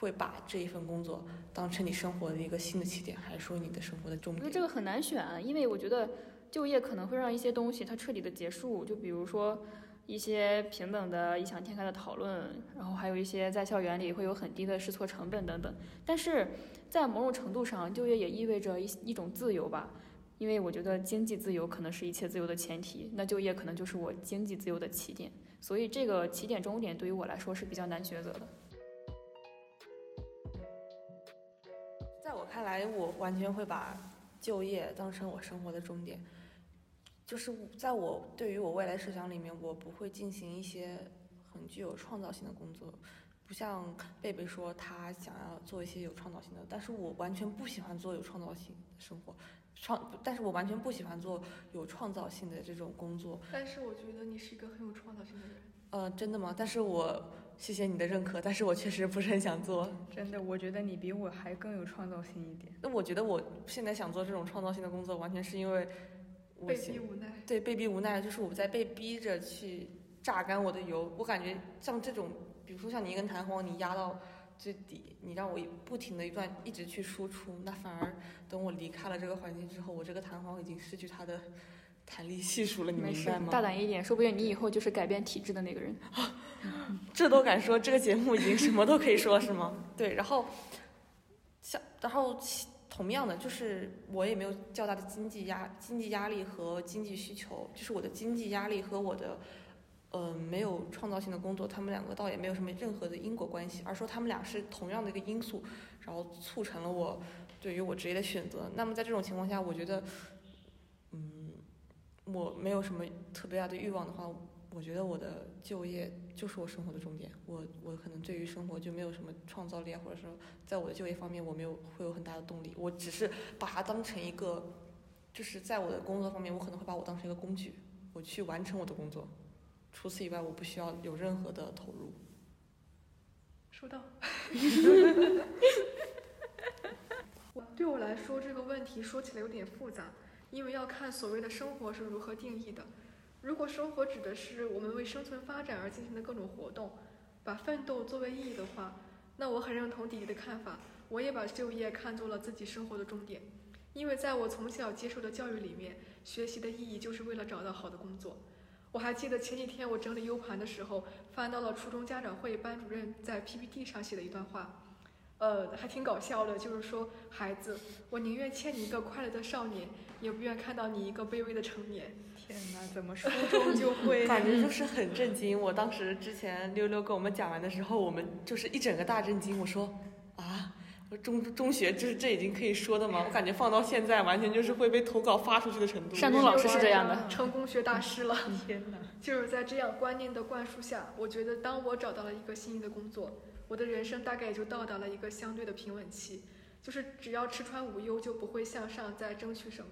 A: 会把这一份工作当成你生活的一个新的起点，还是说你的生活的终点？
D: 我觉得这个很难选，因为我觉得就业可能会让一些东西它彻底的结束，就比如说一些平等的、异想天开的讨论，然后还有一些在校园里会有很低的试错成本等等。但是在某种程度上，就业也意味着一一种自由吧，因为我觉得经济自由可能是一切自由的前提，那就业可能就是我经济自由的起点。所以这个起点终点对于我来说是比较难抉择的。
A: 看来，我完全会把就业当成我生活的终点。就是在我对于我未来设想里面，我不会进行一些很具有创造性的工作，不像贝贝说他想要做一些有创造性的，但是我完全不喜欢做有创造性的生活。创，但是我完全不喜欢做有创造性的这种工作。
B: 但是我觉得你是一个很有创造性的人。
A: 呃，真的吗？但是我谢谢你的认可，但是我确实不是很想做。
C: 真的，我觉得你比我还更有创造性一点。
A: 那我觉得我现在想做这种创造性的工作，完全是因为
B: 被逼无奈。
A: 对，被逼无奈，就是我在被逼着去榨干我的油。我感觉像这种，比如说像你一根弹簧，你压到。最底，你让我不停的一段一直去输出，那反而等我离开了这个环境之后，我这个弹簧已经失去它的弹力系数了，你明白吗？
D: 大胆一点，说不定你以后就是改变体质的那个人。
A: 这都敢说，这个节目已经什么都可以说，是吗？对，然后像然后同样的，就是我也没有较大的经济压经济压力和经济需求，就是我的经济压力和我的。嗯，没有创造性的工作，他们两个倒也没有什么任何的因果关系，而说他们俩是同样的一个因素，然后促成了我对于我职业的选择。那么在这种情况下，我觉得，嗯，我没有什么特别大的欲望的话，我觉得我的就业就是我生活的重点。我我可能对于生活就没有什么创造力啊，或者说在我的就业方面我没有会有很大的动力。我只是把它当成一个，就是在我的工作方面，我可能会把我当成一个工具，我去完成我的工作。除此以外，我不需要有任何的投入。
B: 收到。我 对我来说，这个问题说起来有点复杂，因为要看所谓的生活是如何定义的。如果生活指的是我们为生存发展而进行的各种活动，把奋斗作为意义的话，那我很认同弟弟的看法。我也把就业看作了自己生活的终点，因为在我从小接受的教育里面，学习的意义就是为了找到好的工作。我还记得前几天我整理 U 盘的时候，翻到了初中家长会班主任在 PPT 上写的一段话，呃，还挺搞笑的，就是说，孩子，我宁愿欠你一个快乐的少年，也不愿看到你一个卑微的成年。
C: 天哪，怎么说中就会？
A: 感觉就是很震惊。我当时之前溜溜跟我们讲完的时候，我们就是一整个大震惊。我说，啊。中中学就是这已经可以说的吗？我感觉放到现在完全就是会被投稿发出去的程度。
D: 山东老师是这样的，
B: 成功学大师了。
C: 天哪！
B: 就是在这样观念的灌输下，我觉得当我找到了一个心仪的工作，我的人生大概也就到达了一个相对的平稳期。就是只要吃穿无忧，就不会向上再争取什么。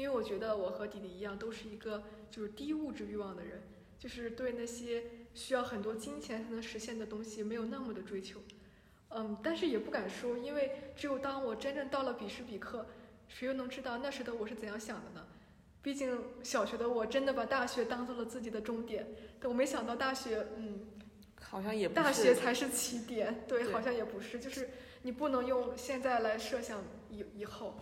B: 因为我觉得我和弟弟一样，都是一个就是低物质欲望的人，就是对那些需要很多金钱才能实现的东西没有那么的追求。嗯，但是也不敢说，因为只有当我真正到了彼时彼刻，谁又能知道那时的我是怎样想的呢？毕竟小学的我真的把大学当做了自己的终点，但我没想到大学，嗯，
A: 好像也不
B: 是。大学才是起点，对，好像也不是，就是你不能用现在来设想以以后。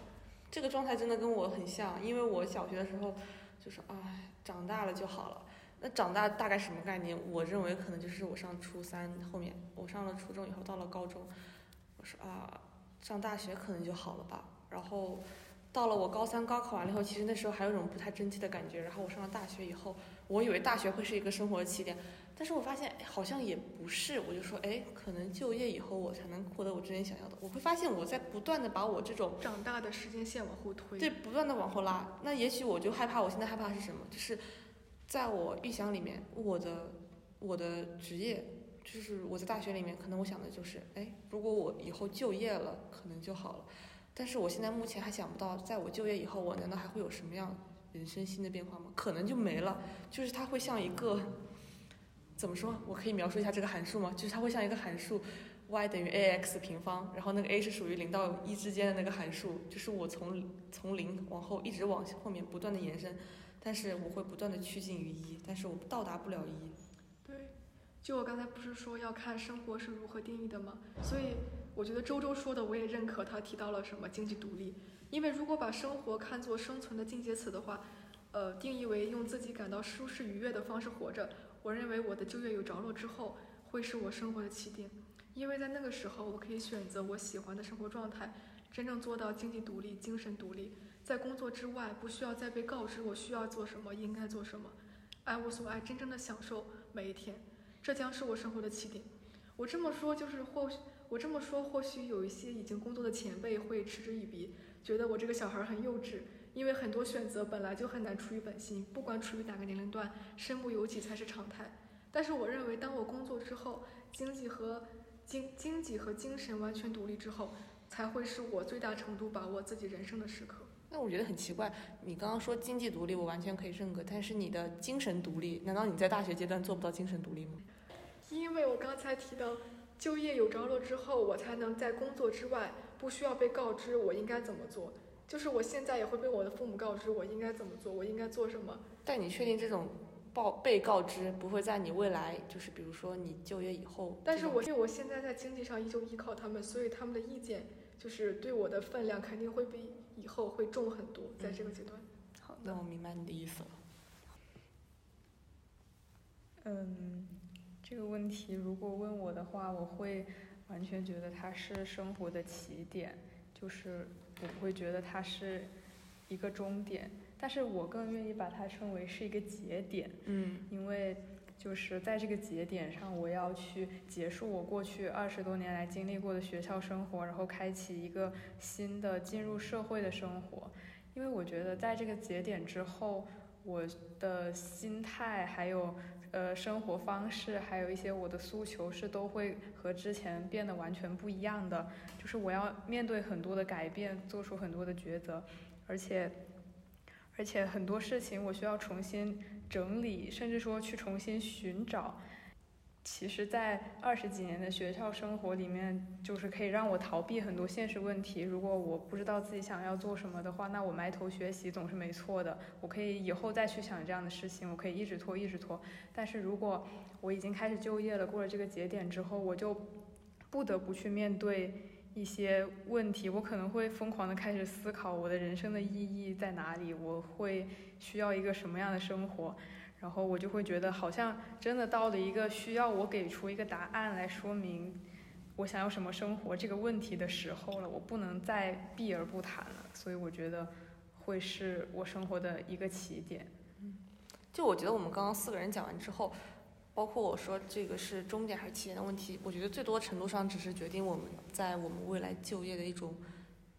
A: 这个状态真的跟我很像，因为我小学的时候就是，哎，长大了就好了。那长大大概什么概念？我认为可能就是我上初三后面，我上了初中以后到了高中，我说啊，上大学可能就好了吧。然后到了我高三高考完了以后，其实那时候还有种不太争气的感觉。然后我上了大学以后，我以为大学会是一个生活的起点，但是我发现哎好像也不是。我就说，哎，可能就业以后我才能获得我之前想要的。我会发现我在不断的把我这种
B: 长大的时间线往后推。
A: 对，不断的往后拉。那也许我就害怕，我现在害怕是什么？就是在我预想里面，我的我的职业，就是我在大学里面，可能我想的就是，哎，如果我以后就业了，可能就好了。但是我现在目前还想不到，在我就业以后，我难道还会有什么样人生新的变化吗？可能就没了。就是它会像一个，怎么说？我可以描述一下这个函数吗？就是它会像一个函数，y 等于 ax 平方，然后那个 a 是属于零到一之间的那个函数，就是我从从零往后一直往后面不断的延伸，但是我会不断的趋近于一，但是我到达不了一。
B: 对，就我刚才不是说要看生活是如何定义的吗？所以。我觉得周周说的我也认可，他提到了什么经济独立。因为如果把生活看作生存的进阶词的话，呃，定义为用自己感到舒适愉悦的方式活着，我认为我的就业有着落之后，会是我生活的起点。因为在那个时候，我可以选择我喜欢的生活状态，真正做到经济独立、精神独立，在工作之外不需要再被告知我需要做什么、应该做什么，爱我所爱，真正的享受每一天，这将是我生活的起点。我这么说就是或许。我这么说，或许有一些已经工作的前辈会嗤之以鼻，觉得我这个小孩很幼稚，因为很多选择本来就很难出于本心，不管处于哪个年龄段，身不由己才是常态。但是我认为，当我工作之后，经济和经经济和精神完全独立之后，才会是我最大程度把握自己人生的时刻。
A: 那我觉得很奇怪，你刚刚说经济独立，我完全可以认可，但是你的精神独立，难道你在大学阶段做不到精神独立吗？
B: 因为我刚才提到。就业有着落之后，我才能在工作之外不需要被告知我应该怎么做。就是我现在也会被我的父母告知我应该怎么做，我应该做什么。
A: 但你确定这种报被告知不会在你未来，就是比如说你就业以后？
B: 但是我因为我现在在经济上依旧依靠他们，所以他们的意见就是对我的分量肯定会比以后会重很多，在这个阶段。
A: 好，那我明白你的意思了。
C: 嗯。这个问题如果问我的话，我会完全觉得它是生活的起点，就是我不会觉得它是一个终点，但是我更愿意把它称为是一个节点。
A: 嗯，
C: 因为就是在这个节点上，我要去结束我过去二十多年来经历过的学校生活，然后开启一个新的进入社会的生活。因为我觉得在这个节点之后，我的心态还有。呃，生活方式还有一些我的诉求是都会和之前变得完全不一样的，就是我要面对很多的改变，做出很多的抉择，而且，而且很多事情我需要重新整理，甚至说去重新寻找。其实，在二十几年的学校生活里面，就是可以让我逃避很多现实问题。如果我不知道自己想要做什么的话，那我埋头学习总是没错的。我可以以后再去想这样的事情，我可以一直拖，一直拖。但是如果我已经开始就业了，过了这个节点之后，我就不得不去面对一些问题。我可能会疯狂的开始思考我的人生的意义在哪里，我会需要一个什么样的生活。然后我就会觉得，好像真的到了一个需要我给出一个答案来说明我想要什么生活这个问题的时候了。我不能再避而不谈了，所以我觉得会是我生活的一个起点。
A: 嗯，就我觉得我们刚刚四个人讲完之后，包括我说这个是终点还是起点的问题，我觉得最多程度上只是决定我们在我们未来就业的一种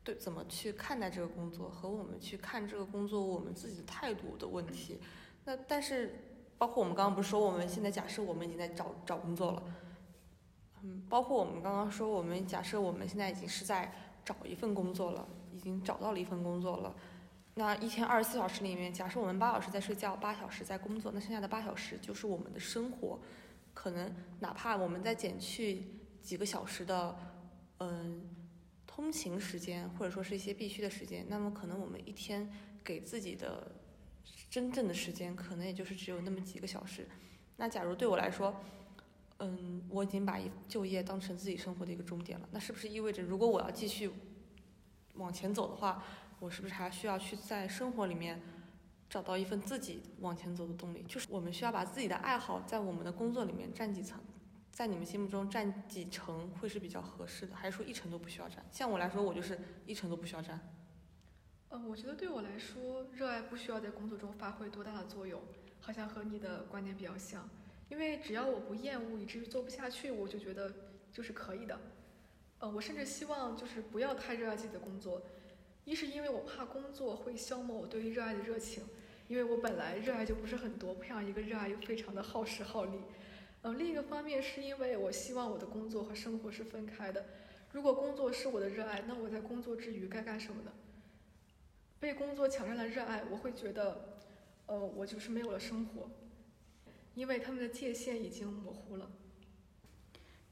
A: 对怎么去看待这个工作和我们去看这个工作我们自己的态度的问题。那但是，包括我们刚刚不是说我们现在假设我们已经在找找工作了，嗯，包括我们刚刚说我们假设我们现在已经是在找一份工作了，已经找到了一份工作了。那一天二十四小时里面，假设我们八小时在睡觉，八小时在工作，那剩下的八小时就是我们的生活。可能哪怕我们再减去几个小时的，嗯，通勤时间，或者说是一些必须的时间，那么可能我们一天给自己的。真正的时间可能也就是只有那么几个小时。那假如对我来说，嗯，我已经把就业当成自己生活的一个终点了，那是不是意味着如果我要继续往前走的话，我是不是还需要去在生活里面找到一份自己往前走的动力？就是我们需要把自己的爱好在我们的工作里面占几层，在你们心目中占几成会是比较合适的？还是说一成都不需要占？像我来说，我就是一成都不需要占。
B: 嗯，我觉得对我来说，热爱不需要在工作中发挥多大的作用，好像和你的观点比较像。因为只要我不厌恶，以至于做不下去，我就觉得就是可以的。呃，我甚至希望就是不要太热爱自己的工作，一是因为我怕工作会消磨我对于热爱的热情，因为我本来热爱就不是很多，培养一个热爱又非常的耗时耗力。呃，另一个方面是因为我希望我的工作和生活是分开的。如果工作是我的热爱，那我在工作之余该干什么呢？被工作抢占了热爱，我会觉得，呃，我就是没有了生活，因为他们的界限已经模糊了。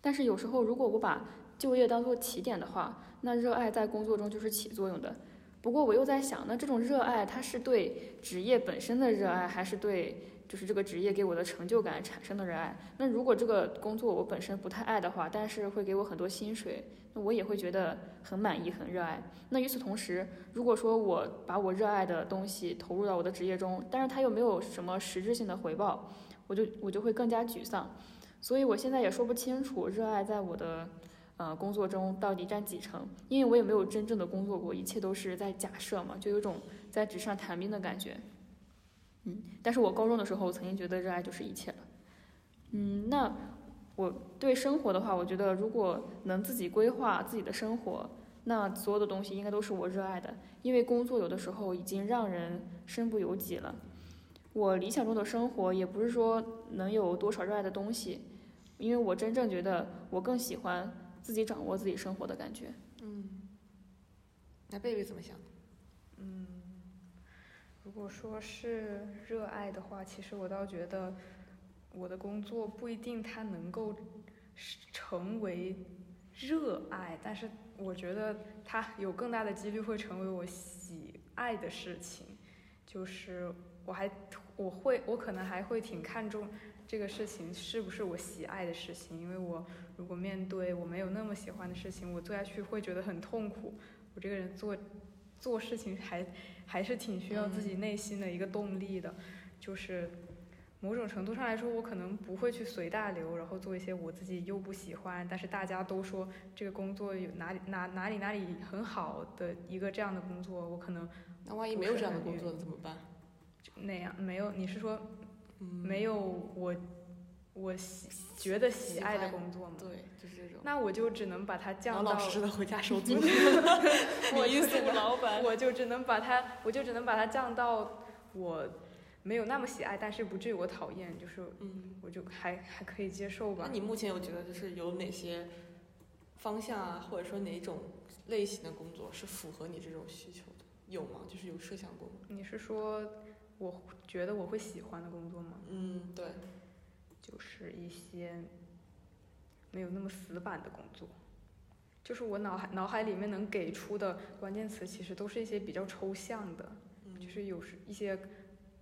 D: 但是有时候，如果我把就业当做起点的话，那热爱在工作中就是起作用的。不过我又在想，那这种热爱，它是对职业本身的热爱，还是对就是这个职业给我的成就感产生的热爱？那如果这个工作我本身不太爱的话，但是会给我很多薪水，那我也会觉得很满意、很热爱。那与此同时，如果说我把我热爱的东西投入到我的职业中，但是它又没有什么实质性的回报，我就我就会更加沮丧。所以我现在也说不清楚热爱在我的。呃，工作中到底占几成？因为我也没有真正的工作过，一切都是在假设嘛，就有种在纸上谈兵的感觉。嗯，但是我高中的时候曾经觉得热爱就是一切了。嗯，那我对生活的话，我觉得如果能自己规划自己的生活，那所有的东西应该都是我热爱的。因为工作有的时候已经让人身不由己了。我理想中的生活也不是说能有多少热爱的东西，因为我真正觉得我更喜欢。自己掌握自己生活的感觉。
A: 嗯，那贝贝怎么想？
C: 嗯，如果说是热爱的话，其实我倒觉得我的工作不一定它能够成为热爱，但是我觉得它有更大的几率会成为我喜爱的事情。就是我还我会我可能还会挺看重这个事情是不是我喜爱的事情，因为我。如果面对我没有那么喜欢的事情，我做下去会觉得很痛苦。我这个人做做事情还还是挺需要自己内心的一个动力的，就是某种程度上来说，我可能不会去随大流，然后做一些我自己又不喜欢，但是大家都说这个工作有哪里哪哪里哪里很好的一个这样的工作，我可能
A: 那万一没有这样的工作怎么办？
C: 那样没有？你是说没有我？我喜觉得喜爱的工作吗？
A: 对，就是这种。
C: 那我就只能把它降到。
A: 老老实实的回家收租。
D: 我意思，老板。
C: 我就只能把它，我就只能把它降到我没有那么喜爱，但是不至于我讨厌，就是嗯，我就还还可以接受吧。
A: 那你目前有觉得就是有哪些方向啊，或者说哪一种类型的工作是符合你这种需求的？有吗？就是有设想过吗？
C: 你是说我觉得我会喜欢的工作吗？
A: 嗯，对。
C: 就是一些没有那么死板的工作，就是我脑海脑海里面能给出的关键词，其实都是一些比较抽象的，就是有时一些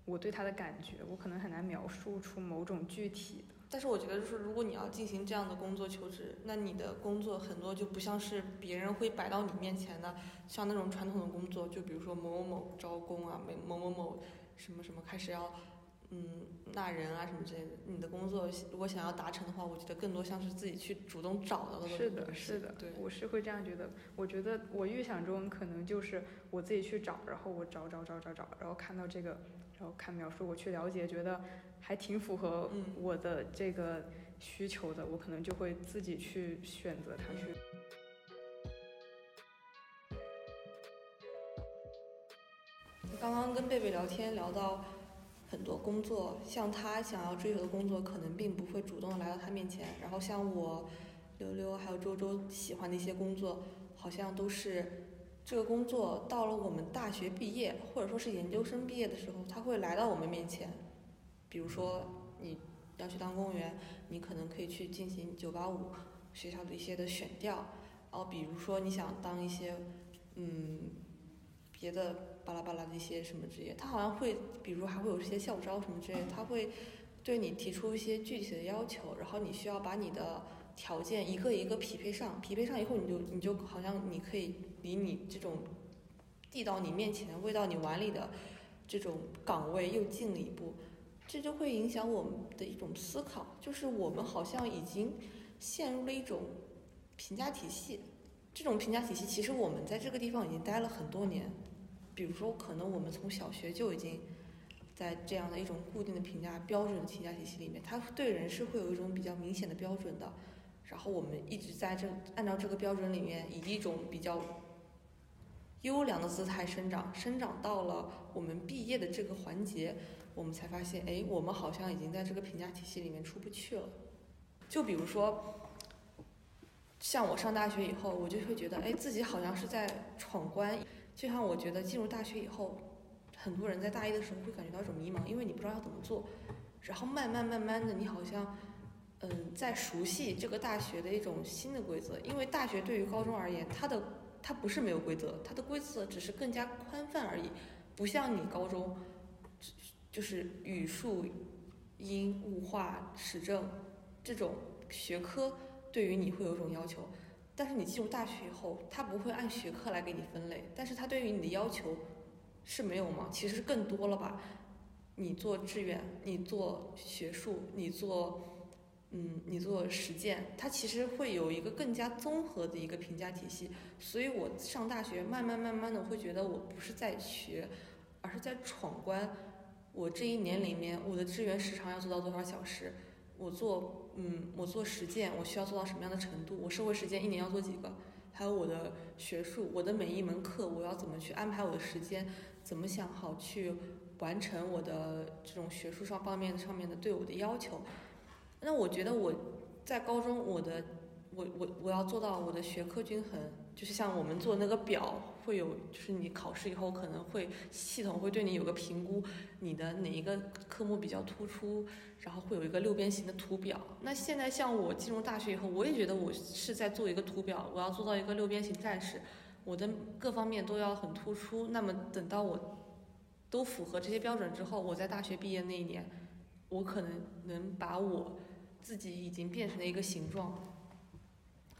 C: 我对他的感觉，我可能很难描述出某种具体的。
A: 但是我觉得，就是如果你要进行这样的工作求职，那你的工作很多就不像是别人会摆到你面前的，像那种传统的工作，就比如说某某某招工啊，某某某什么什么开始要。嗯，纳人啊什么之类的，你的工作如果想要达成的话，我觉得更多像是自己去主动找到的。
C: 是的，是的，
A: 对，
C: 我是会这样觉得。我觉得我预想中可能就是我自己去找，然后我找找找找找，然后看到这个，然后看描述，我去了解，觉得还挺符合我的这个需求的，我可能就会自己去选择它去。
A: 刚刚跟贝贝聊天聊到。很多工作，像他想要追求的工作，可能并不会主动来到他面前。然后像我、溜溜还有周周喜欢的一些工作，好像都是这个工作到了我们大学毕业或者说是研究生毕业的时候，他会来到我们面前。比如说你要去当公务员，你可能可以去进行九八五学校的一些的选调。然后比如说你想当一些嗯别的。巴拉巴拉的一些什么职业，他好像会，比如还会有这些校招什么之类的，他会对你提出一些具体的要求，然后你需要把你的条件一个一个匹配上，匹配上以后，你就你就好像你可以离你这种递到你面前、喂到你碗里的这种岗位又近了一步。这就会影响我们的一种思考，就是我们好像已经陷入了一种评价体系。这种评价体系，其实我们在这个地方已经待了很多年。比如说，可能我们从小学就已经在这样的一种固定的评价标准的评价体系里面，它对人是会有一种比较明显的标准的。然后我们一直在这按照这个标准里面，以一种比较优良的姿态生长，生长到了我们毕业的这个环节，我们才发现，哎，我们好像已经在这个评价体系里面出不去了。就比如说。像我上大学以后，我就会觉得，哎，自己好像是在闯关。就像我觉得进入大学以后，很多人在大一的时候会感觉到一种迷茫，因为你不知道要怎么做。然后慢慢慢慢的，你好像，嗯，在熟悉这个大学的一种新的规则。因为大学对于高中而言，它的它不是没有规则，它的规则只是更加宽泛而已。不像你高中，就是语数、英、物化、史政这种学科。对于你会有一种要求，但是你进入大学以后，他不会按学科来给你分类，但是他对于你的要求是没有吗？其实更多了吧？你做志愿，你做学术，你做，嗯，你做实践，它其实会有一个更加综合的一个评价体系。所以我上大学，慢慢慢慢的会觉得我不是在学，而是在闯关。我这一年里面，我的志愿时长要做到多少小时？我做，嗯，我做实践，我需要做到什么样的程度？我社会实践一年要做几个？还有我的学术，我的每一门课我要怎么去安排我的时间？怎么想好去完成我的这种学术上方面上面的对我的要求？那我觉得我在高中，我的，我我我要做到我的学科均衡，就是像我们做那个表，会有，就是你考试以后可能会系统会对你有个评估，你的哪一个科目比较突出？然后会有一个六边形的图表。那现在像我进入大学以后，我也觉得我是在做一个图表，我要做到一个六边形战士，我的各方面都要很突出。那么等到我都符合这些标准之后，我在大学毕业那一年，我可能能把我自己已经变成的一个形状，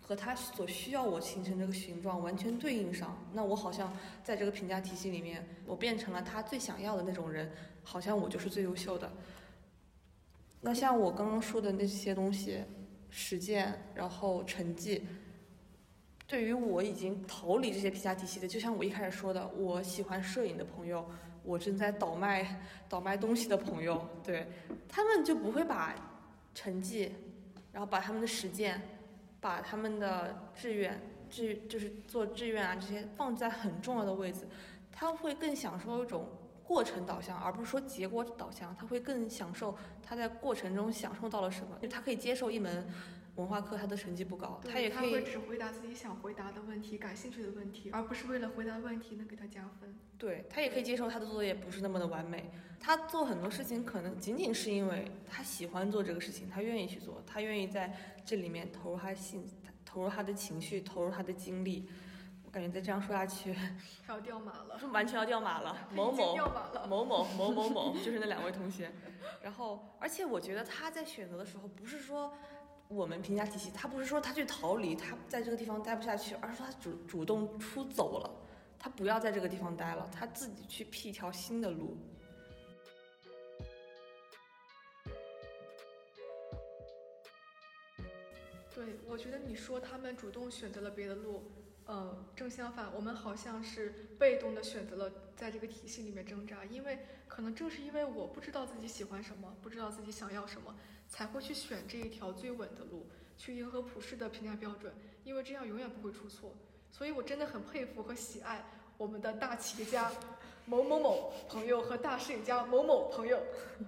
A: 和他所需要我形成这个形状完全对应上。那我好像在这个评价体系里面，我变成了他最想要的那种人，好像我就是最优秀的。那像我刚刚说的那些东西，实践，然后成绩，对于我已经逃离这些评价体系的，就像我一开始说的，我喜欢摄影的朋友，我正在倒卖倒卖东西的朋友，对他们就不会把成绩，然后把他们的实践，把他们的志愿志就是做志愿啊这些放在很重要的位置，他会更享受一种。过程导向，而不是说结果导向，他会更享受他在过程中享受到了什么。他可以接受一门文化课，他的成绩不高，
B: 他
A: 也可以。
B: 他会只回答自己想回答的问题、感兴趣的问题，而不是为了回答问题能给他加分。
A: 对他也可以接受他的作业不是那么的完美。他做很多事情可能仅仅是因为他喜欢做这个事情，他愿意去做，他愿意在这里面投入他的心、投入他的情绪、投入他的精力。我感觉再这样说下去，他
B: 要掉马了，
A: 是完全要掉马了。某某某某 某某某，就是那两位同学。然后，而且我觉得他在选择的时候，不是说我们评价体系，他不是说他去逃离，他在这个地方待不下去，而是他主主动出走了，他不要在这个地方待了，他自己去辟一条新的路。
B: 对，我觉得你说他们主动选择了别的路。呃，正相反，我们好像是被动的选择了在这个体系里面挣扎，因为可能正是因为我不知道自己喜欢什么，不知道自己想要什么，才会去选这一条最稳的路，去迎合普世的评价标准，因为这样永远不会出错。所以我真的很佩服和喜爱我们的大企业家某某某朋友和大摄影家某某朋友，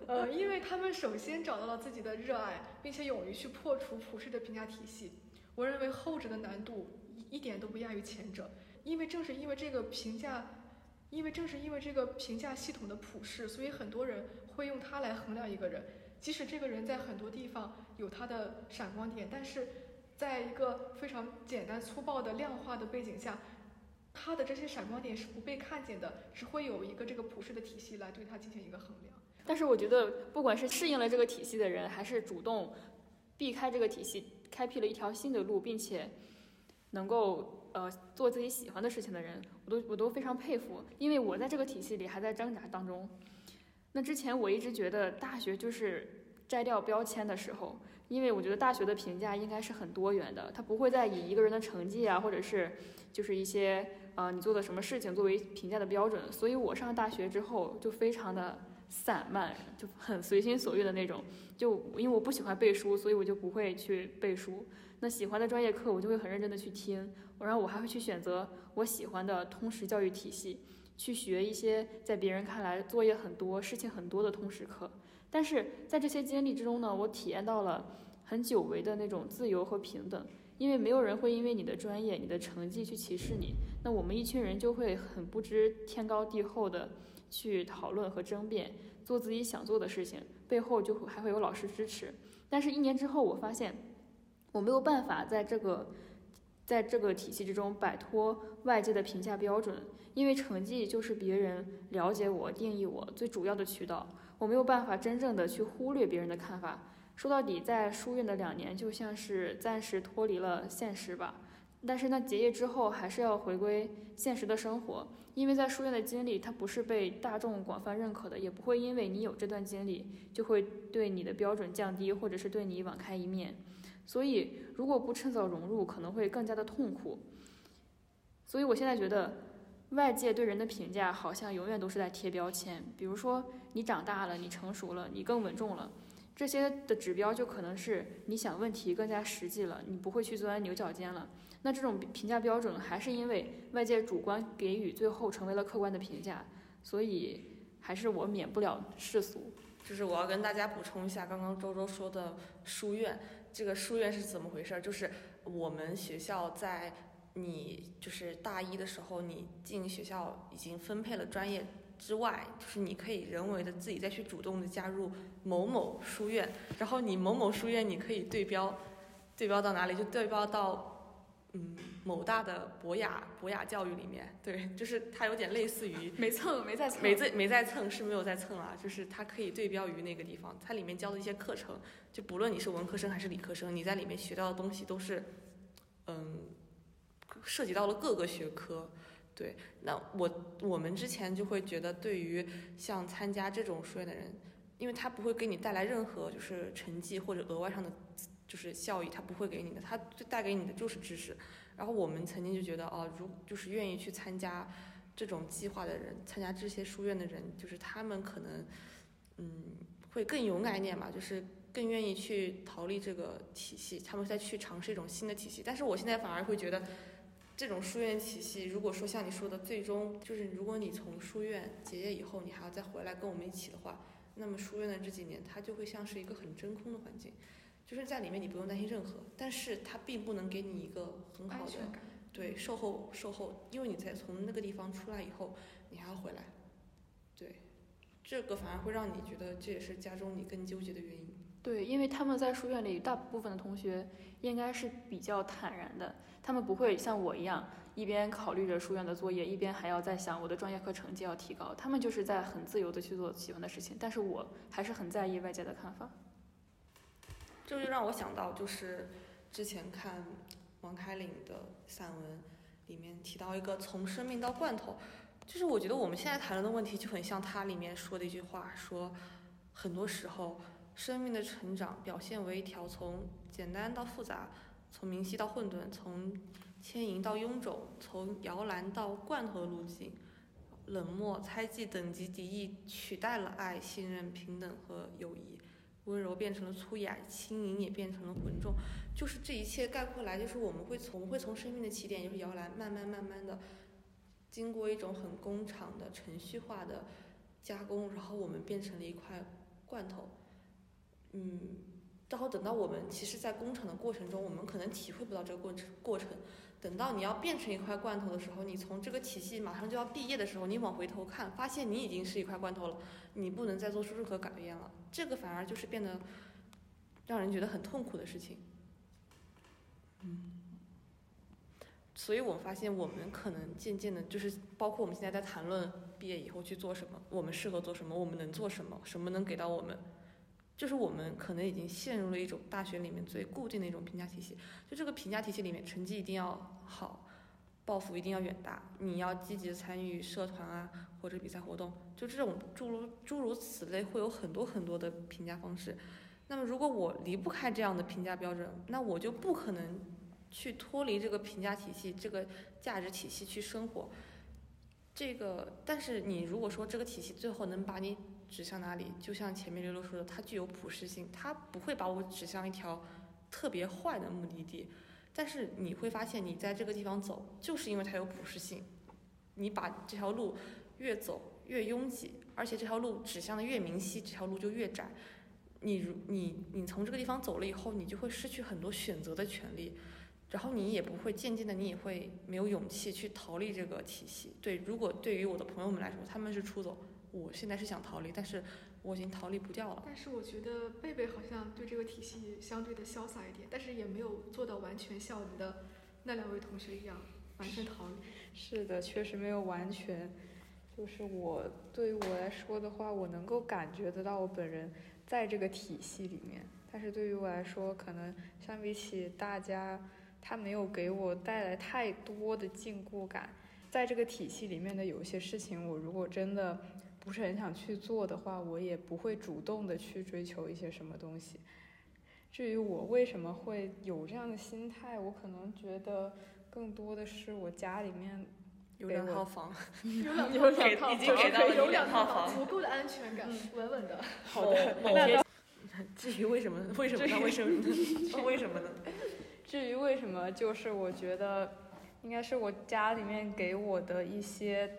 B: 呃，因为他们首先找到了自己的热爱，并且勇于去破除普世的评价体系。我认为后者的难度。一点都不亚于前者，因为正是因为这个评价，因为正是因为这个评价系统的普世，所以很多人会用它来衡量一个人。即使这个人在很多地方有他的闪光点，但是在一个非常简单粗暴的量化的背景下，他的这些闪光点是不被看见的，只会有一个这个普世的体系来对他进行一个衡量。
D: 但是我觉得，不管是适应了这个体系的人，还是主动避开这个体系，开辟了一条新的路，并且。能够呃做自己喜欢的事情的人，我都我都非常佩服，因为我在这个体系里还在挣扎当中。那之前我一直觉得大学就是摘掉标签的时候，因为我觉得大学的评价应该是很多元的，它不会再以一个人的成绩啊，或者是就是一些呃你做的什么事情作为评价的标准。所以我上大学之后就非常的散漫，就很随心所欲的那种。就因为我不喜欢背书，所以我就不会去背书。那喜欢的专业课我就会很认真的去听，然后我还会去选择我喜欢的通识教育体系。去学一些在别人看来作业很多、事情很多的通识课，但是在这些经历之中呢，我体验到了很久违的那种自由和平等，因为没有人会因为你的专业、你的成绩去歧视你。那我们一群人就会很不知天高地厚的去讨论和争辩，做自己想做的事情，背后就会还会有老师支持。但是，一年之后，我发现我没有办法在这个在这个体系之中摆脱外界的评价标准。因为成绩就是别人了解我、定义我最主要的渠道，我没有办法真正的去忽略别人的看法。说到底，在书院的两年就像是暂时脱离了现实吧。但是那结业之后，还是要回归现实的生活。因为在书院的经历，它不是被大众广泛认可的，也不会因为你有这段经历，就会对你的标准降低，或者是对你网开一面。所以，如果不趁早融入，可能会更加的痛苦。所以我现在觉得。外界对人的评价好像永远都是在贴标签，比如说你长大了，你成熟了，你更稳重了，这些的指标就可能是你想问题更加实际了，你不会去钻牛角尖了。那这种评价标准还是因为外界主观给予，最后成为了客观的评价，所以还是我免不了世俗。
A: 就是我要跟大家补充一下，刚刚周周说的书院，这个书院是怎么回事？就是我们学校在。你就是大一的时候，你进学校已经分配了专业之外，就是你可以人为的自己再去主动的加入某某书院，然后你某某书院你可以对标，对标到哪里就对标到，嗯，某大的博雅博雅教育里面，对，就是它有点类似于
D: 没蹭没在蹭
A: 没在没在蹭是没有在蹭啊，就是它可以对标于那个地方，它里面教的一些课程，就不论你是文科生还是理科生，你在里面学到的东西都是，嗯。涉及到了各个学科，对，那我我们之前就会觉得，对于像参加这种书院的人，因为他不会给你带来任何就是成绩或者额外上的就是效益，他不会给你的，他就带给你的就是知识。然后我们曾经就觉得，哦，如就是愿意去参加这种计划的人，参加这些书院的人，就是他们可能，嗯，会更勇敢一点吧，就是更愿意去逃离这个体系，他们再去尝试一种新的体系。但是我现在反而会觉得。这种书院体系，如果说像你说的，最终就是如果你从书院结业以后，你还要再回来跟我们一起的话，那么书院的这几年，它就会像是一个很真空的环境，就是在里面你不用担心任何，但是它并不能给你一个很好的对售后售后，因为你在从那个地方出来以后，你还要回来，对，这个反而会让你觉得这也是加重你更纠结的原因。
D: 对，因为他们在书院里，大部分的同学应该是比较坦然的。他们不会像我一样，一边考虑着书院的作业，一边还要在想我的专业课成绩要提高。他们就是在很自由的去做喜欢的事情，但是我还是很在意外界的看法。
A: 这就让我想到，就是之前看王开岭的散文，里面提到一个从生命到罐头，就是我觉得我们现在谈论的问题就很像他里面说的一句话，说很多时候生命的成长表现为一条从简单到复杂。从明晰到混沌，从牵引到臃肿，从摇篮到罐头的路径，冷漠、猜忌、等级、敌意取代了爱、信任、平等和友谊，温柔变成了粗野，轻盈也变成了浑重。就是这一切概括来，就是我们会从会从生命的起点，就是摇篮，慢慢慢慢的，经过一种很工厂的程序化的加工，然后我们变成了一块罐头，嗯。然后等到我们其实，在工厂的过程中，我们可能体会不到这个过程过程。等到你要变成一块罐头的时候，你从这个体系马上就要毕业的时候，你往回头看，发现你已经是一块罐头了，你不能再做出任何改变了。这个反而就是变得让人觉得很痛苦的事情。嗯。所以我发现，我们可能渐渐的，就是包括我们现在在谈论毕业以后去做什么，我们适合做什么，我们能做什么，什么能给到我们。就是我们可能已经陷入了一种大学里面最固定的一种评价体系，就这个评价体系里面，成绩一定要好，抱负一定要远大，你要积极参与社团啊或者比赛活动，就这种诸如诸如此类，会有很多很多的评价方式。那么如果我离不开这样的评价标准，那我就不可能去脱离这个评价体系、这个价值体系去生活。这个，但是你如果说这个体系最后能把你指向哪里，就像前面六六说的，它具有普适性，它不会把我指向一条特别坏的目的地。但是你会发现，你在这个地方走，就是因为它有普适性。你把这条路越走越拥挤，而且这条路指向的越明晰，这条路就越窄。你如你你从这个地方走了以后，你就会失去很多选择的权利。然后你也不会渐渐的，你也会没有勇气去逃离这个体系。对，如果对于我的朋友们来说，他们是出走，我现在是想逃离，但是我已经逃离不掉了。
B: 但是我觉得贝贝好像对这个体系相对的潇洒一点，但是也没有做到完全像我们的那两位同学一样完全逃离。
C: 是的，确实没有完全。就是我对于我来说的话，我能够感觉得到我本人在这个体系里面，但是对于我来说，可能相比起大家。他没有给我带来太多的禁锢感，在这个体系里面的有些事情，我如果真的不是很想去做的话，我也不会主动的去追求一些什么东西。至于我为什么会有这样的心态，我可能觉得更多的是我家里面
A: 有两套房，
B: 有两套
A: 房已经给到了
B: 有
A: 两套
B: 房，足够的安全感，稳稳的。
C: 好的，
A: 那。至于为什么？为什么呢？为什么呢？为什么呢？
C: 至于为什么，就是我觉得，应该是我家里面给我的一些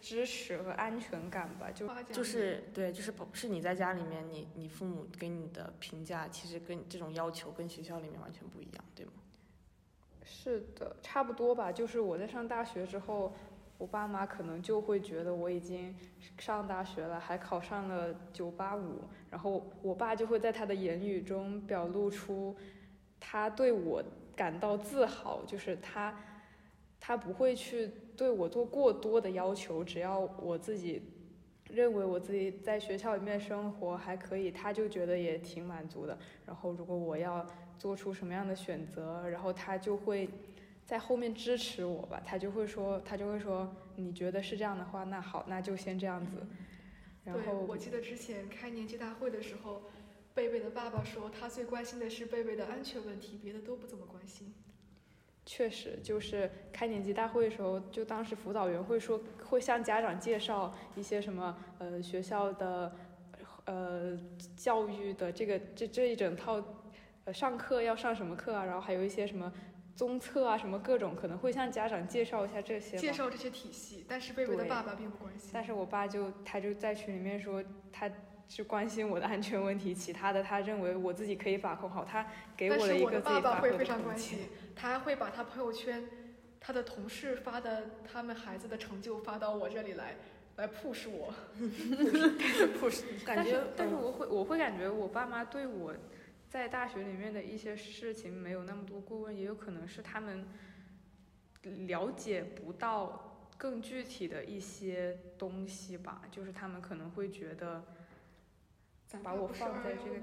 C: 支持和安全感吧。就
A: 就是对，就是不是你在家里面，你你父母给你的评价，其实跟这种要求跟学校里面完全不一样，对吗？
C: 是的，差不多吧。就是我在上大学之后，我爸妈可能就会觉得我已经上大学了，还考上了九八五，然后我爸就会在他的言语中表露出。他对我感到自豪，就是他，他不会去对我做过多的要求，只要我自己认为我自己在学校里面生活还可以，他就觉得也挺满足的。然后如果我要做出什么样的选择，然后他就会在后面支持我吧，他就会说，他就会说，你觉得是这样的话，那好，那就先这样子。然后
B: 我记得之前开年级大会的时候。贝贝的爸爸说，他最关心的是贝贝的安全问题，别的都不怎么关心。
C: 确实，就是开年级大会的时候，就当时辅导员会说，会向家长介绍一些什么，呃，学校的，呃，教育的这个这这一整套，呃，上课要上什么课啊，然后还有一些什么综测啊，什么各种，可能会向家长介绍一下这些。
B: 介绍这些体系，但是贝贝的爸爸并不关心。
C: 但是我爸就他就在群里面说他。是关心我的安全问题，其他的他认为我自己可以把控好。他给我了一个自己把控的空间。
B: 他还会把他朋友圈，他的同事发的他们孩子的成就发到我这里来，来 push 我。
A: push，感觉。
C: 但是我会我会感觉我爸妈对我在大学里面的一些事情没有那么多过问，也有可能是他们了解不到更具体的一些东西吧。就是他们可能会觉得。把我放在这个，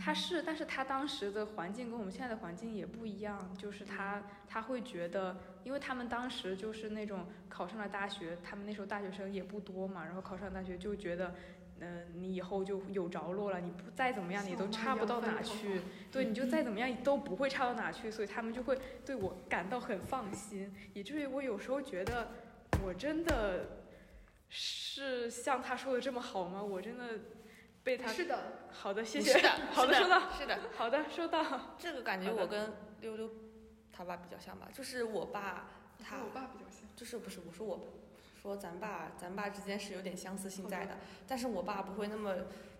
C: 他是，但是他当时的环境跟我们现在的环境也不一样，就是他他会觉得，因为他们当时就是那种考上了大学，他们那时候大学生也不多嘛，然后考上大学就觉得，嗯，你以后就有着落了，你不再怎么样，你都差不到哪去，对，你就再怎么样都不会差到哪去，所以他们就会对我感到很放心，以至于我有时候觉得，我真的是像他说的这么好吗？我真的。被他
B: 是的，
C: 好的，谢谢。
A: 是的，
C: 好的，收到。
A: 是的，
C: 好的，收到。
A: 这个感觉我跟溜溜他爸比较像吧，就是我爸他。
B: 我爸比较像。
A: 就是不是我说我，说咱爸咱爸之间是有点相似性在的，但是我爸不会那么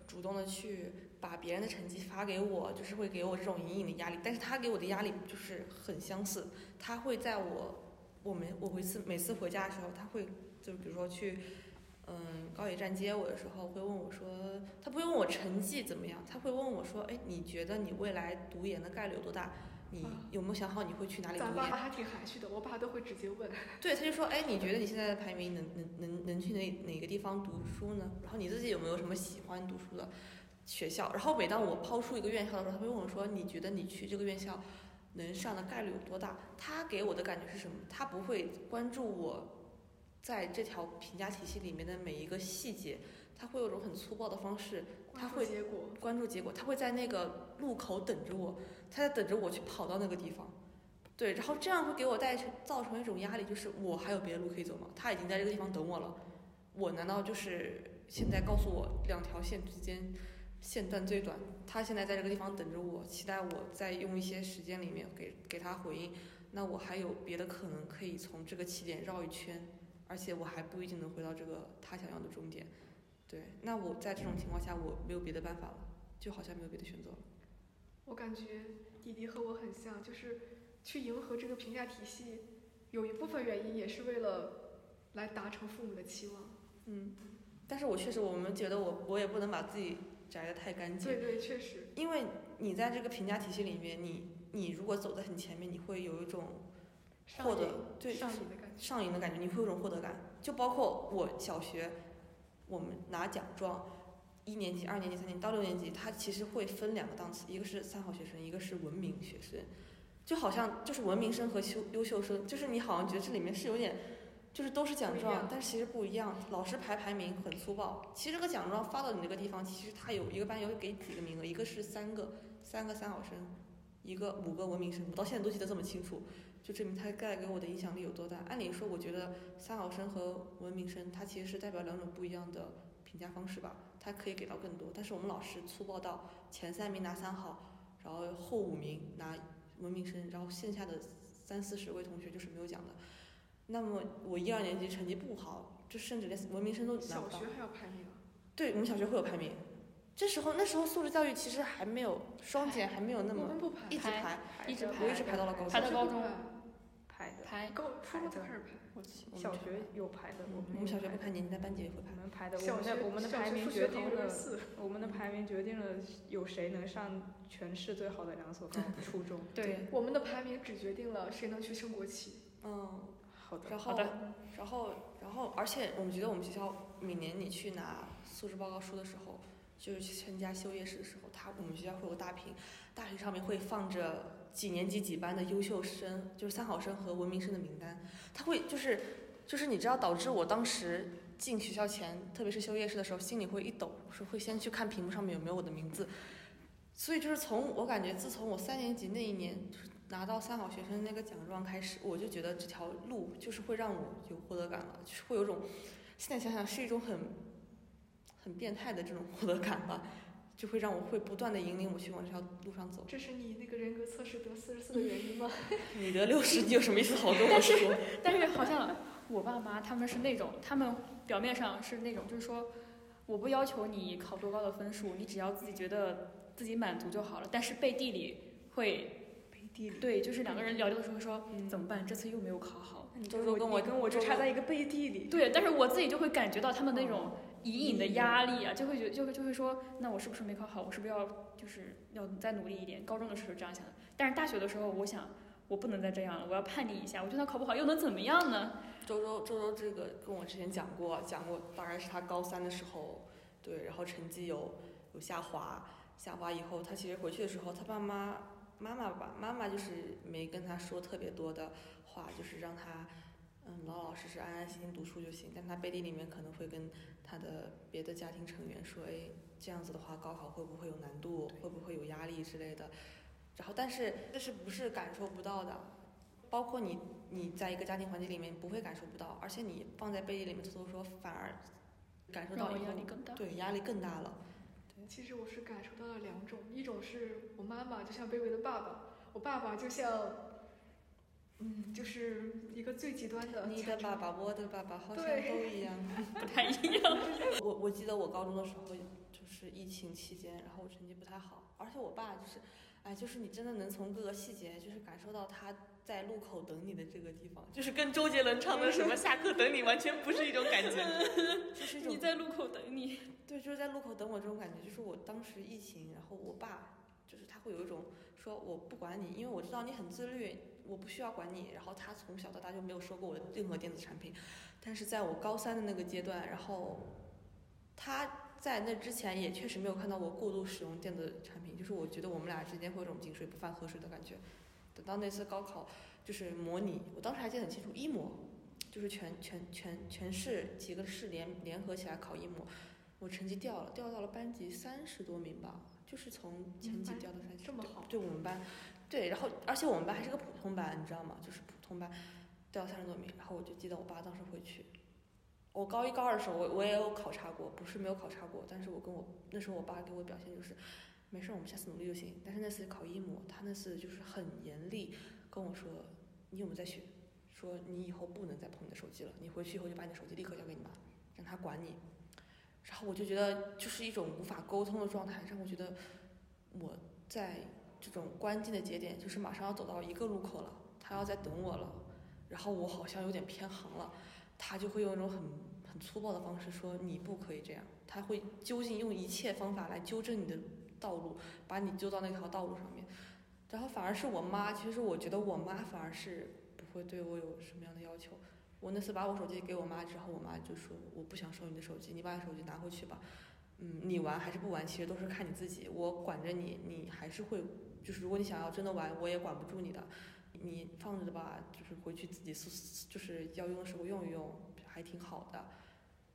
A: 主动的去把别人的成绩发给我，就是会给我这种隐隐的压力，但是他给我的压力就是很相似，他会在我我们我回次每次回家的时候，他会就比如说去。嗯，高铁站接我的时候会问我说，他不会问我成绩怎么样，他会问我说，哎，你觉得你未来读研的概率有多大？你有没有想好你会去哪里读研？
B: 咱爸还挺含蓄的，我爸都会直接问。
A: 对，他就说，哎，你觉得你现在的排名能能能能去哪哪个地方读书呢？然后你自己有没有什么喜欢读书的学校？然后每当我抛出一个院校的时候，他会问我说，你觉得你去这个院校，能上的概率有多大。他给我的感觉是什么？他不会关注我在这条评价体系里面的每一个细节，他会有种很粗暴的方式他会
B: 结果，
A: 关注结果，他会在那个路口等着我，他在等着我去跑到那个地方。对，然后这样会给我带成造成一种压力，就是我还有别的路可以走吗？他已经在这个地方等我了，我难道就是现在告诉我两条线之间线段最短？他现在在这个地方等着我，期待我再用一些时间里面给给他回应。那我还有别的可能可以从这个起点绕一圈，而且我还不一定能回到这个他想要的终点。对，那我在这种情况下，我没有别的办法了，就好像没有别的选择了。
B: 我感觉弟弟和我很像，就是去迎合这个评价体系，有一部分原因也是为了来达成父母的期望。
A: 嗯，但是我确实，我们觉得我我也不能把自己摘得太干净，
B: 对对，确实，
A: 因为你在这个评价体系里面，你你如果走在很前面，你会有一种获得对
B: 上瘾的感觉。
A: 上瘾的感觉，你会有种获得感。就包括我小学，我们拿奖状，一年级、二年级、三年级到六年级，它其实会分两个档次，一个是三好学生，一个是文明学生，就好像就是文明生和优优秀生，就是你好像觉得这里面是有点，就是都是奖状，但是其实不一样。老师排排名很粗暴，其实这个奖状发到你那个地方，其实它有一个班有给几个名额，一个是三个，三个三好生，一个五个文明生，我到现在都记得这么清楚。就证明他带给我的影响力有多大。按理说，我觉得三好生和文明生，它其实是代表两种不一样的评价方式吧，它可以给到更多。但是我们老师粗暴到前三名拿三好，然后后五名拿文明生，然后剩下的三四十位同学就是没有奖的。那么我一二年级成绩不好，就甚至连文明生都拿不到
B: 小学。还要排名啊？
A: 对，我们小学会有排名。这时候那时候素质教育其实还没有双减，还没有那么
B: 我们不排，
A: 一直
D: 排
A: 排，
D: 一直
A: 我一直排到了高中。
D: 排到高中
C: 排的，
D: 排
B: 高初中才开始排。
C: 我小学有排的，我们
A: 我们小学不排年级，但班级也会排。
C: 我们排的，我
B: 小学
C: 们的我们的排名决
B: 数学第
C: 定了，
B: 四，
C: 我们的排名决定了有谁能上全市最好的两所高 初中。
D: 对，
B: 我们的排名只决定了谁能去升国旗。
A: 嗯，
C: 好的，
A: 然后
D: 好的，
A: 然后，然后，而且我们觉得我们学校每年你去拿素质报告书的时候，就是去参加修业式的时候，他我们学校会有个大屏，大屏上面会放着几年级几班的优秀生，就是三好生和文明生的名单，他会就是就是你知道导致我当时进学校前，特别是修业式的时候，心里会一抖，是会先去看屏幕上面有没有我的名字，所以就是从我感觉自从我三年级那一年就是拿到三好学生那个奖状开始，我就觉得这条路就是会让我有获得感了，就是会有种，现在想想是一种很很变态的这种获得感吧，就会让我会不断的引领我去往这条路上走。
B: 这是你那个人格测试得四十四的原因吗？
A: 你得六十，你有什么意思好跟我说？
D: 但是好像我爸妈他们是那种，他们表面上是那种，就是说我不要求你考多高的分数，你只要自己觉得自己满足就好了。但是背地里会
C: 背地里，
D: 对，就是两个人聊天的时候说、
C: 嗯
D: 怎么办，这次又没有考好。
C: 你
A: 周周跟我
C: 跟我就差在一个背地里。
D: 对，但是我自己就会感觉到他们那种隐隐的压力啊，就会觉就会就会说，那我是不是没考好？我是不是要就是要再努力一点？高中的时候这样想的，但是大学的时候，我想我不能再这样了，我要叛逆一下。我就算考不好又能怎么样呢？
A: 周周周周这个跟我之前讲过，讲过大概是他高三的时候，对，然后成绩有有下滑，下滑以后他其实回去的时候，他爸妈妈妈吧，妈妈就是没跟他说特别多的话，就是让他嗯老老实实安安心心读书就行，但他背地里面可能会跟他的别的家庭成员说，哎，这样子的话高考会不会有难度，会不会有压力之类的，然后但是这是不是感受不到的？包括你，你在一个家庭环境里面不会感受不到，而且你放在背地里面偷偷说，反而感受到以后
D: 压力更大。
A: 对压力更大了。
B: 其实我是感受到了两种，一种是我妈妈就像贝贝的爸爸，我爸爸就像，嗯，就是一个最极端的。
A: 你的爸爸，我的爸爸好像都一样。
D: 不太一样。
A: 我我记得我高中的时候就是疫情期间，然后我成绩不太好，而且我爸就是，哎，就是你真的能从各个细节就是感受到他在路口等你的这个地方，就是跟周杰伦唱的什么下课等你完全不是一种感觉，就是
D: 你在路口等你，
A: 对，就是在路口等我这种感觉，就是我当时疫情，然后我爸就是他会有一种说我不管你，因为我知道你很自律，我不需要管你。然后他从小到大就没有收过我的任何电子产品，但是在我高三的那个阶段，然后他在那之前也确实没有看到我过度使用电子产品，就是我觉得我们俩之间会有种井水不犯河水的感觉。等到那次高考就是模拟，我当时还记得很清楚，一模就是全全全全市几个市联联合起来考一模，我成绩掉了，掉到了班级三十多名吧，就是从前几
B: 班
A: 掉到三十。
B: 这么好
A: 对我们班，对，然后而且我们班还是个普通班，你知道吗？就是普通班，掉三十多名，然后我就记得我爸当时回去，我高一高二的时候我我也有考察过，不是没有考察过，但是我跟我那时候我爸给我表现就是，没事，我们下次努力就行。但是那次考一模，他那次就是很严厉跟我说，你有没有在学？说你以后不能再碰你的手机了，你回去以后就把你的手机立刻交给你妈，让她管你。然后我就觉得就是一种无法沟通的状态，让我觉得我在这种关键的节点，就是马上要走到一个路口了，他要在等我了，然后我好像有点偏航了，他就会用一种很很粗暴的方式说你不可以这样，他会究竟用一切方法来纠正你的道路，把你纠到那条道路上面。然后反而是我妈，其实我觉得我妈反而是不会对我有什么样的要求。我那次把我手机给我妈之后，我妈就说我不想收你的手机，你把手机拿回去吧。嗯，你玩还是不玩，其实都是看你自己。我管着你，你还是会，就是如果你想要真的玩，我也管不住你的。你放着吧，就是回去自己是就是要用的时候用一用，还挺好的。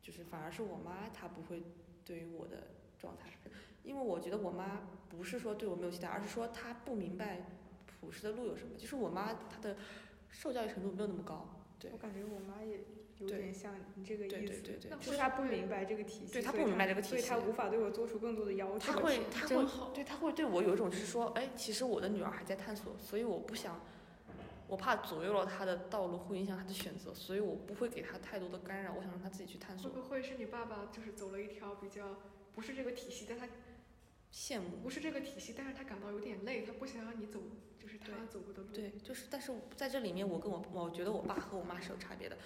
A: 就是反而是我妈她不会对于我的状态，因为我觉得我妈不是说对我没有期待，而是说她不明白朴实的路有什么。就是我妈她的受教育程度没有那么高，对
C: 我感觉我妈也有点像你这个意思，
A: 对对对对
B: 那
C: 就是他不明白这个体系，
A: 对
C: 他
A: 不明白这个体系
C: 所以
A: 他
C: 无法对我做出更多的要求。
A: 他会，他会，对，他会对我有一种就是说，哎，其实我的女儿还在探索，所以我不想，我怕左右了她的道路，会影响她的选择，所以我不会给她太多的干扰，我想让她自己去探索会。
B: 不会是你爸爸就是走了一条比较不是这个体系，但他
A: 羡慕，
B: 不是这个体系，但是他感到有点累，他不想让你走就是他
A: 对
B: 走过的路。
A: 对，就是，但是在这里面，我跟我，我觉得我爸和我妈是有差别的，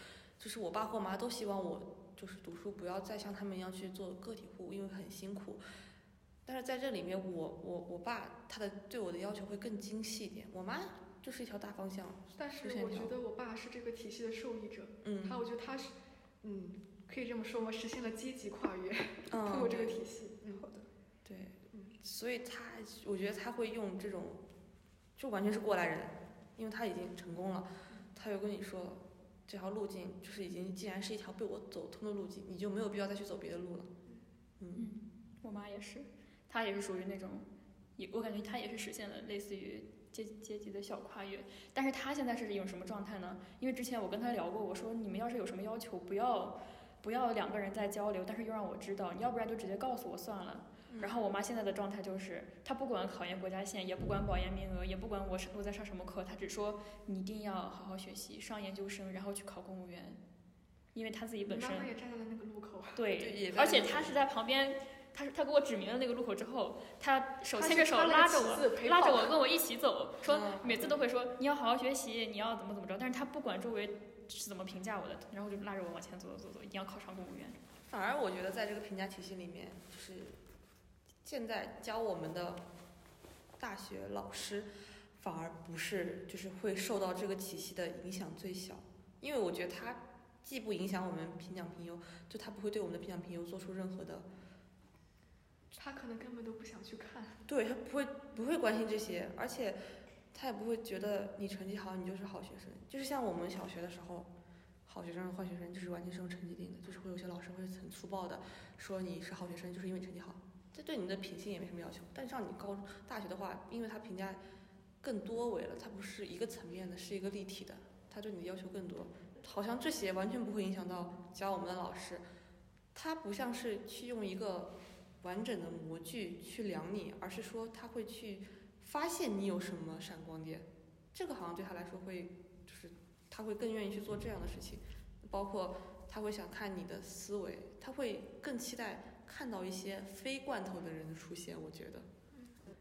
A: 就是我爸和我妈都希望我就是读书不要再像他们一样去做个体户，因为很辛苦。但是在这里面，我我我爸他的对我的要求会更精细一点，我妈就是一条大方向，
B: 但是我觉得我爸是这个体系的受益者，
A: 嗯
B: 他我觉得他是，嗯，可以这么说吗？实现了阶级跨越，通
A: 嗯，
B: 过这个体系。嗯，好的
A: 对
B: 嗯，
A: 所以他，我觉得他会用这种，就完全是过来人，因为他已经成功了，他又跟你说，这条路径就是已经既然是一条被我走通的路径，你就没有必要再去走别的路了。嗯，
D: 我妈也是，她也是属于那种，也我感觉她也是实现了类似于阶阶级的小跨越，但是她现在是一种什么状态呢？因为之前我跟她聊过，我说你们要是有什么要求，不要不要两个人在交流，但是又让我知道，你要不然就直接告诉我算了。然后我妈现在的状态就是，她不管考研国家线，也不管保研名额，也不管我是我在上什么课，她只说你一定要好好学习，上研究生，然后去考公务员，因为她自己本身
B: 妈妈也站在了那个路口。
A: 对
D: 而且她是在旁边，他他给我指明了那个路口之后，她手牵着手拉着我，拉着我跟我一起走，说
A: 嗯
D: 每次都会说你要好好学习，你要怎么怎么着，但是她不管周围是怎么评价我的，然后就拉着我往前走走走走，一定要考上公务员。
A: 反而我觉得在这个评价体系里面，就是现在教我们的大学老师，反而不是就是会受到这个体系的影响最小，因为我觉得他既不影响我们评奖评优，就他不会对我们的评奖评优做出任何的，
B: 他可能根本都不想去看。
A: 对他不会不会关心这些，而且他也不会觉得你成绩好你就是好学生，就是像我们小学的时候。好学生、坏学生就是完全是用成绩定的，就是会有些老师会很粗暴的说你是好学生，就是因为你成绩好，这对你的品性也没什么要求。但像你高大学的话，因为他评价更多维了，它不是一个层面的，是一个立体的，他对你的要求更多。好像这些完全不会影响到教我们的老师，他不像是去用一个完整的模具去量你，而是说他会去发现你有什么闪光点，这个好像对他来说会就是他会更愿意去做这样的事情，包括他会想看你的思维，他会更期待看到一些非罐头的人的出现。我觉得，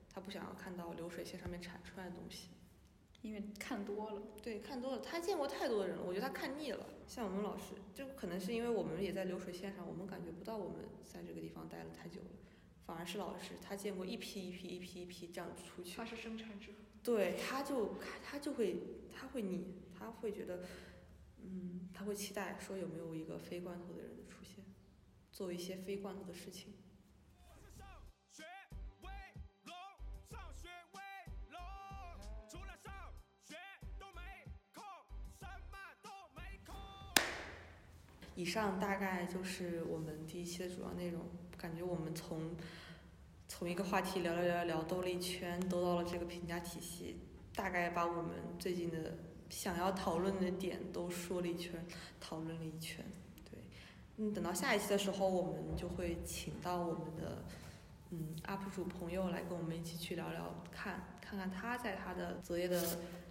A: 他不想要看到流水线上面产出来的东西。
D: 因为看多了，
A: 对，看多了，他见过太多的人了，我觉得他看腻了。像我们老师，就可能是因为我们也在流水线上，我们感觉不到我们在这个地方待了太久了，反而是老师他见过一批一批一批一批这样出去
B: 他，是生产者。
A: 对，他就他就会他会腻，他会觉得，嗯，他会期待说有没有一个非罐头的人的出现，做一些非惯用的事情。
F: 我是上学威龙上学威龙除了上学都没空什么都没空
A: 以上大概就是我们第一期的主要内容感觉我们从从一个话题聊聊聊聊兜了一圈兜到了这个评价体系大概把我们最近的想要讨论的点都说了一圈讨论了一圈。嗯，等到下一期的时候，我们就会请到我们的嗯 UP 主朋友来跟我们一起去聊聊，看看看他在他的择业的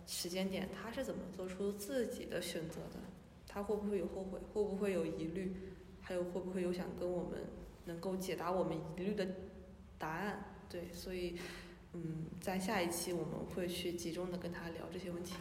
A: 时间点，他是怎么做出自己的选择的，他会不会有后悔，会不会有疑虑，还有会不会有想跟我们能够解答我们疑虑的答案。对，所以嗯，在下一期我们会去集中的跟他聊这些问题。